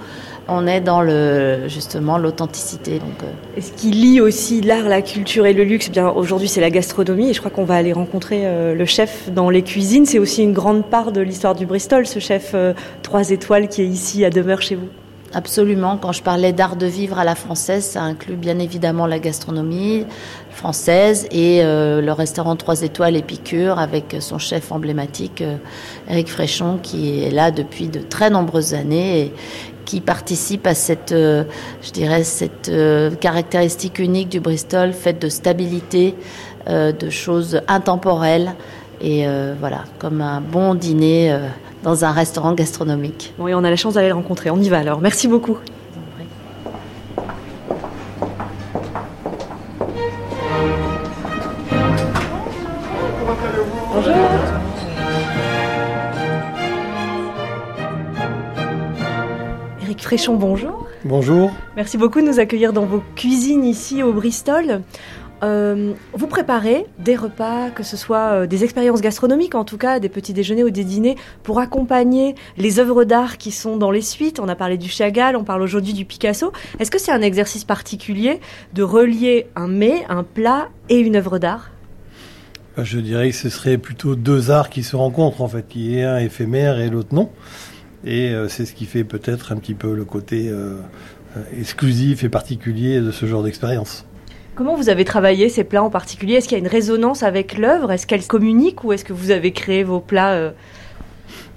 On est dans le justement l'authenticité. Euh. Ce qui lie aussi l'art, la culture et le luxe, eh bien aujourd'hui c'est la gastronomie et je crois qu'on va aller rencontrer le chef dans les cuisines. C'est aussi une grande part de l'histoire du Bristol, ce chef trois étoiles qui est ici à demeure chez vous. Absolument. Quand je parlais d'art de vivre à la française, ça inclut bien évidemment la gastronomie française et euh, le restaurant 3 étoiles Épicure avec son chef emblématique, euh, Eric Fréchon, qui est là depuis de très nombreuses années et qui participe à cette, euh, je dirais, cette caractéristique unique du Bristol, faite de stabilité, de choses intemporelles. Et voilà, comme un bon dîner dans un restaurant gastronomique. Oui, on a la chance d'aller le rencontrer. On y va alors. Merci beaucoup. Bonjour. Éric Fréchon, bonjour. Bonjour. Merci beaucoup de nous accueillir dans vos cuisines ici au Bristol. Euh, vous préparez des repas, que ce soit euh, des expériences gastronomiques, en tout cas des petits déjeuners ou des dîners, pour accompagner les œuvres d'art qui sont dans les suites. On a parlé du Chagall, on parle aujourd'hui du Picasso. Est-ce que c'est un exercice particulier de relier un mets, un plat et une œuvre d'art? Bah, Je dirais que ce serait plutôt deux arts qui se rencontrent, en fait, qui est un éphémère et l'autre non. Et euh, c'est ce qui fait peut-être un petit peu le côté exclusif et particulier de ce genre d'expérience. Comment vous avez travaillé ces plats en particulier? Est-ce qu'il y a une résonance avec l'œuvre? Est-ce qu'elle communique ou est-ce que vous avez créé vos plats euh?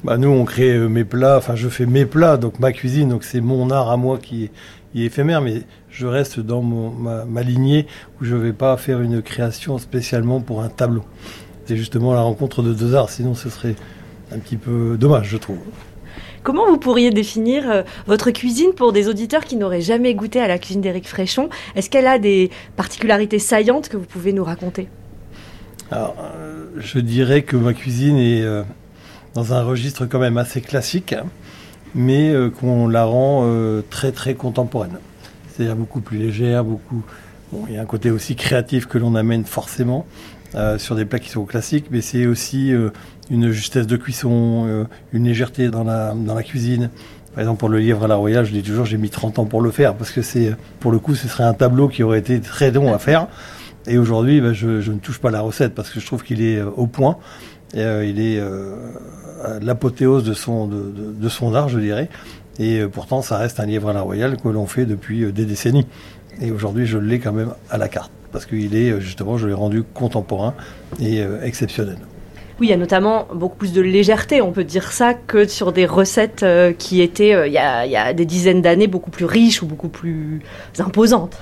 bah Nous, on crée euh, mes plats, enfin je fais mes plats, donc ma cuisine, donc c'est mon art à moi qui est, éphémère, mais je reste dans ma, lignée où je ne vais pas faire une création spécialement pour un tableau. C'est justement la rencontre de deux arts, sinon ce serait un petit peu dommage, je trouve. Comment vous pourriez définir euh, votre cuisine pour des auditeurs qui n'auraient jamais goûté à la cuisine d'Éric Fréchon? Est-ce qu'elle a des particularités saillantes que vous pouvez nous raconter? Alors, euh, je dirais que ma cuisine est euh, dans un registre quand même assez classique, mais qu'on la rend très très contemporaine. C'est-à-dire beaucoup plus légère, beaucoup Il y a un côté aussi créatif que l'on amène forcément euh, sur des plats qui sont classiques, mais c'est aussi euh, une justesse de cuisson, euh, une légèreté dans la, cuisine. Par exemple, pour le livre à la Royale, je dis toujours, j'ai mis 30 ans pour le faire, parce que c'est, pour le coup, ce serait un tableau qui aurait été très long à faire. Et aujourd'hui, ben, je, ne touche pas la recette, parce que je trouve qu'il est au point. Il est l'apothéose de son, de, son art, je dirais. Et pourtant, ça reste un livre à la Royale que l'on fait depuis des décennies. Et aujourd'hui, je l'ai quand même à la carte parce qu'il est justement, je l'ai rendu contemporain et euh, exceptionnel. Oui, il y a notamment beaucoup plus de légèreté, on peut dire ça, que sur des recettes euh, qui étaient, euh, il, y a, il, y a, des dizaines d'années, beaucoup plus riches ou beaucoup plus imposantes.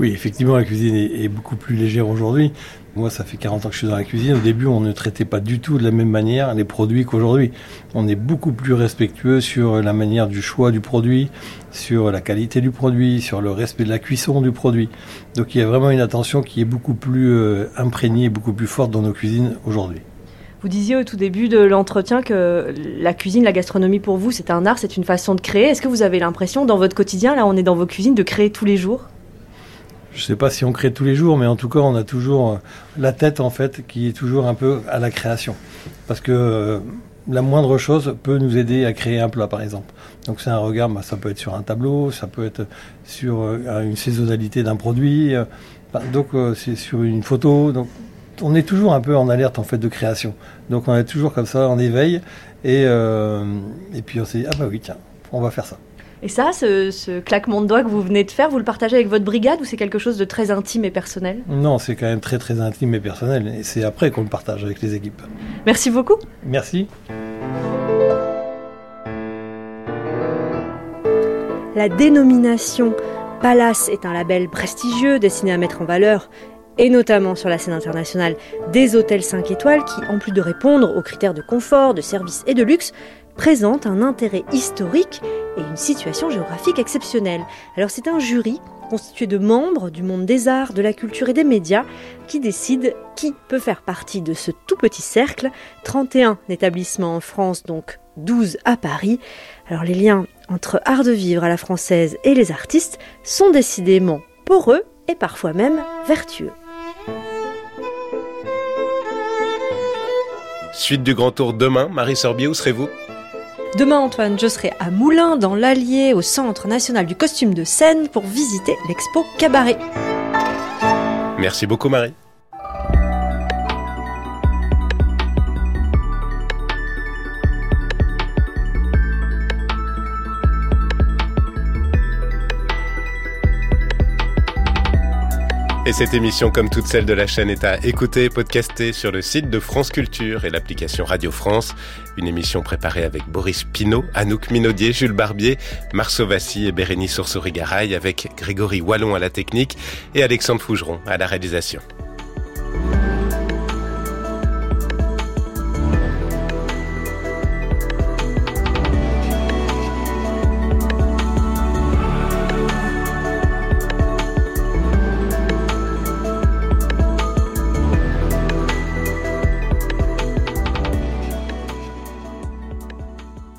Oui, effectivement, la cuisine est, est beaucoup plus légère aujourd'hui. Moi, ça fait 40 ans que je suis dans la cuisine. Au début, on ne traitait pas du tout de la même manière les produits qu'aujourd'hui. On est beaucoup plus respectueux sur la manière du choix du produit, sur la qualité du produit, sur le respect de la cuisson du produit. Donc il y a vraiment une attention qui est beaucoup plus euh, imprégnée, beaucoup plus forte dans nos cuisines aujourd'hui. Vous disiez au tout début de l'entretien que la cuisine, la gastronomie pour vous, c'est un art, c'est une façon de créer. Est-ce que vous avez l'impression dans votre quotidien, là on est dans vos cuisines, de créer tous les jours? Je ne sais pas si on crée tous les jours, mais en tout cas, on a toujours euh, la tête, en fait, qui est toujours un peu à la création. Parce que euh, la moindre chose peut nous aider à créer un plat, par exemple. Donc c'est un regard, bah, ça peut être sur un tableau, ça peut être sur euh, une saisonnalité d'un produit, donc c'est sur une photo. Donc on est toujours un peu en alerte en fait de création. Donc on est toujours comme ça en éveil et, et puis on s'est dit ah bah oui tiens, on va faire ça. Et ça, ce, claquement de doigts que vous venez de faire, vous le partagez avec votre brigade ou c'est quelque chose de très intime et personnel? Non, c'est quand même très très intime et personnel. Et c'est après qu'on le partage avec les équipes. Merci beaucoup. Merci. La dénomination Palace est un label prestigieux destiné à mettre en valeur et notamment sur la scène internationale des hôtels 5 étoiles qui, en plus de répondre aux critères de confort, de service et de luxe, présente un intérêt historique et une situation géographique exceptionnelle. Alors c'est un jury constitué de membres du monde des arts, de la culture et des médias qui décide qui peut faire partie de ce tout petit cercle. 31 établissements en France, donc 12 à Paris. Alors les liens entre art de vivre à la française et les artistes sont décidément poreux et parfois même vertueux. Suite du grand tour demain, Marie Sorbier, où serez-vous? Demain, Antoine, je serai à Moulins, dans l'Allier, au Centre national du costume de scène, pour visiter l'expo Cabaret. Merci beaucoup, Marie. Et cette émission, comme toutes celles de la chaîne, est à écouter et podcaster sur le site de France Culture et l'application Radio France. Une émission préparée avec Boris Pinault, Anouk Minaudier, Jules Barbier, Marceau Vassy et Bérénice Oursouris-Garay avec Grégory Wallon à la technique et Alexandre Fougeron à la réalisation.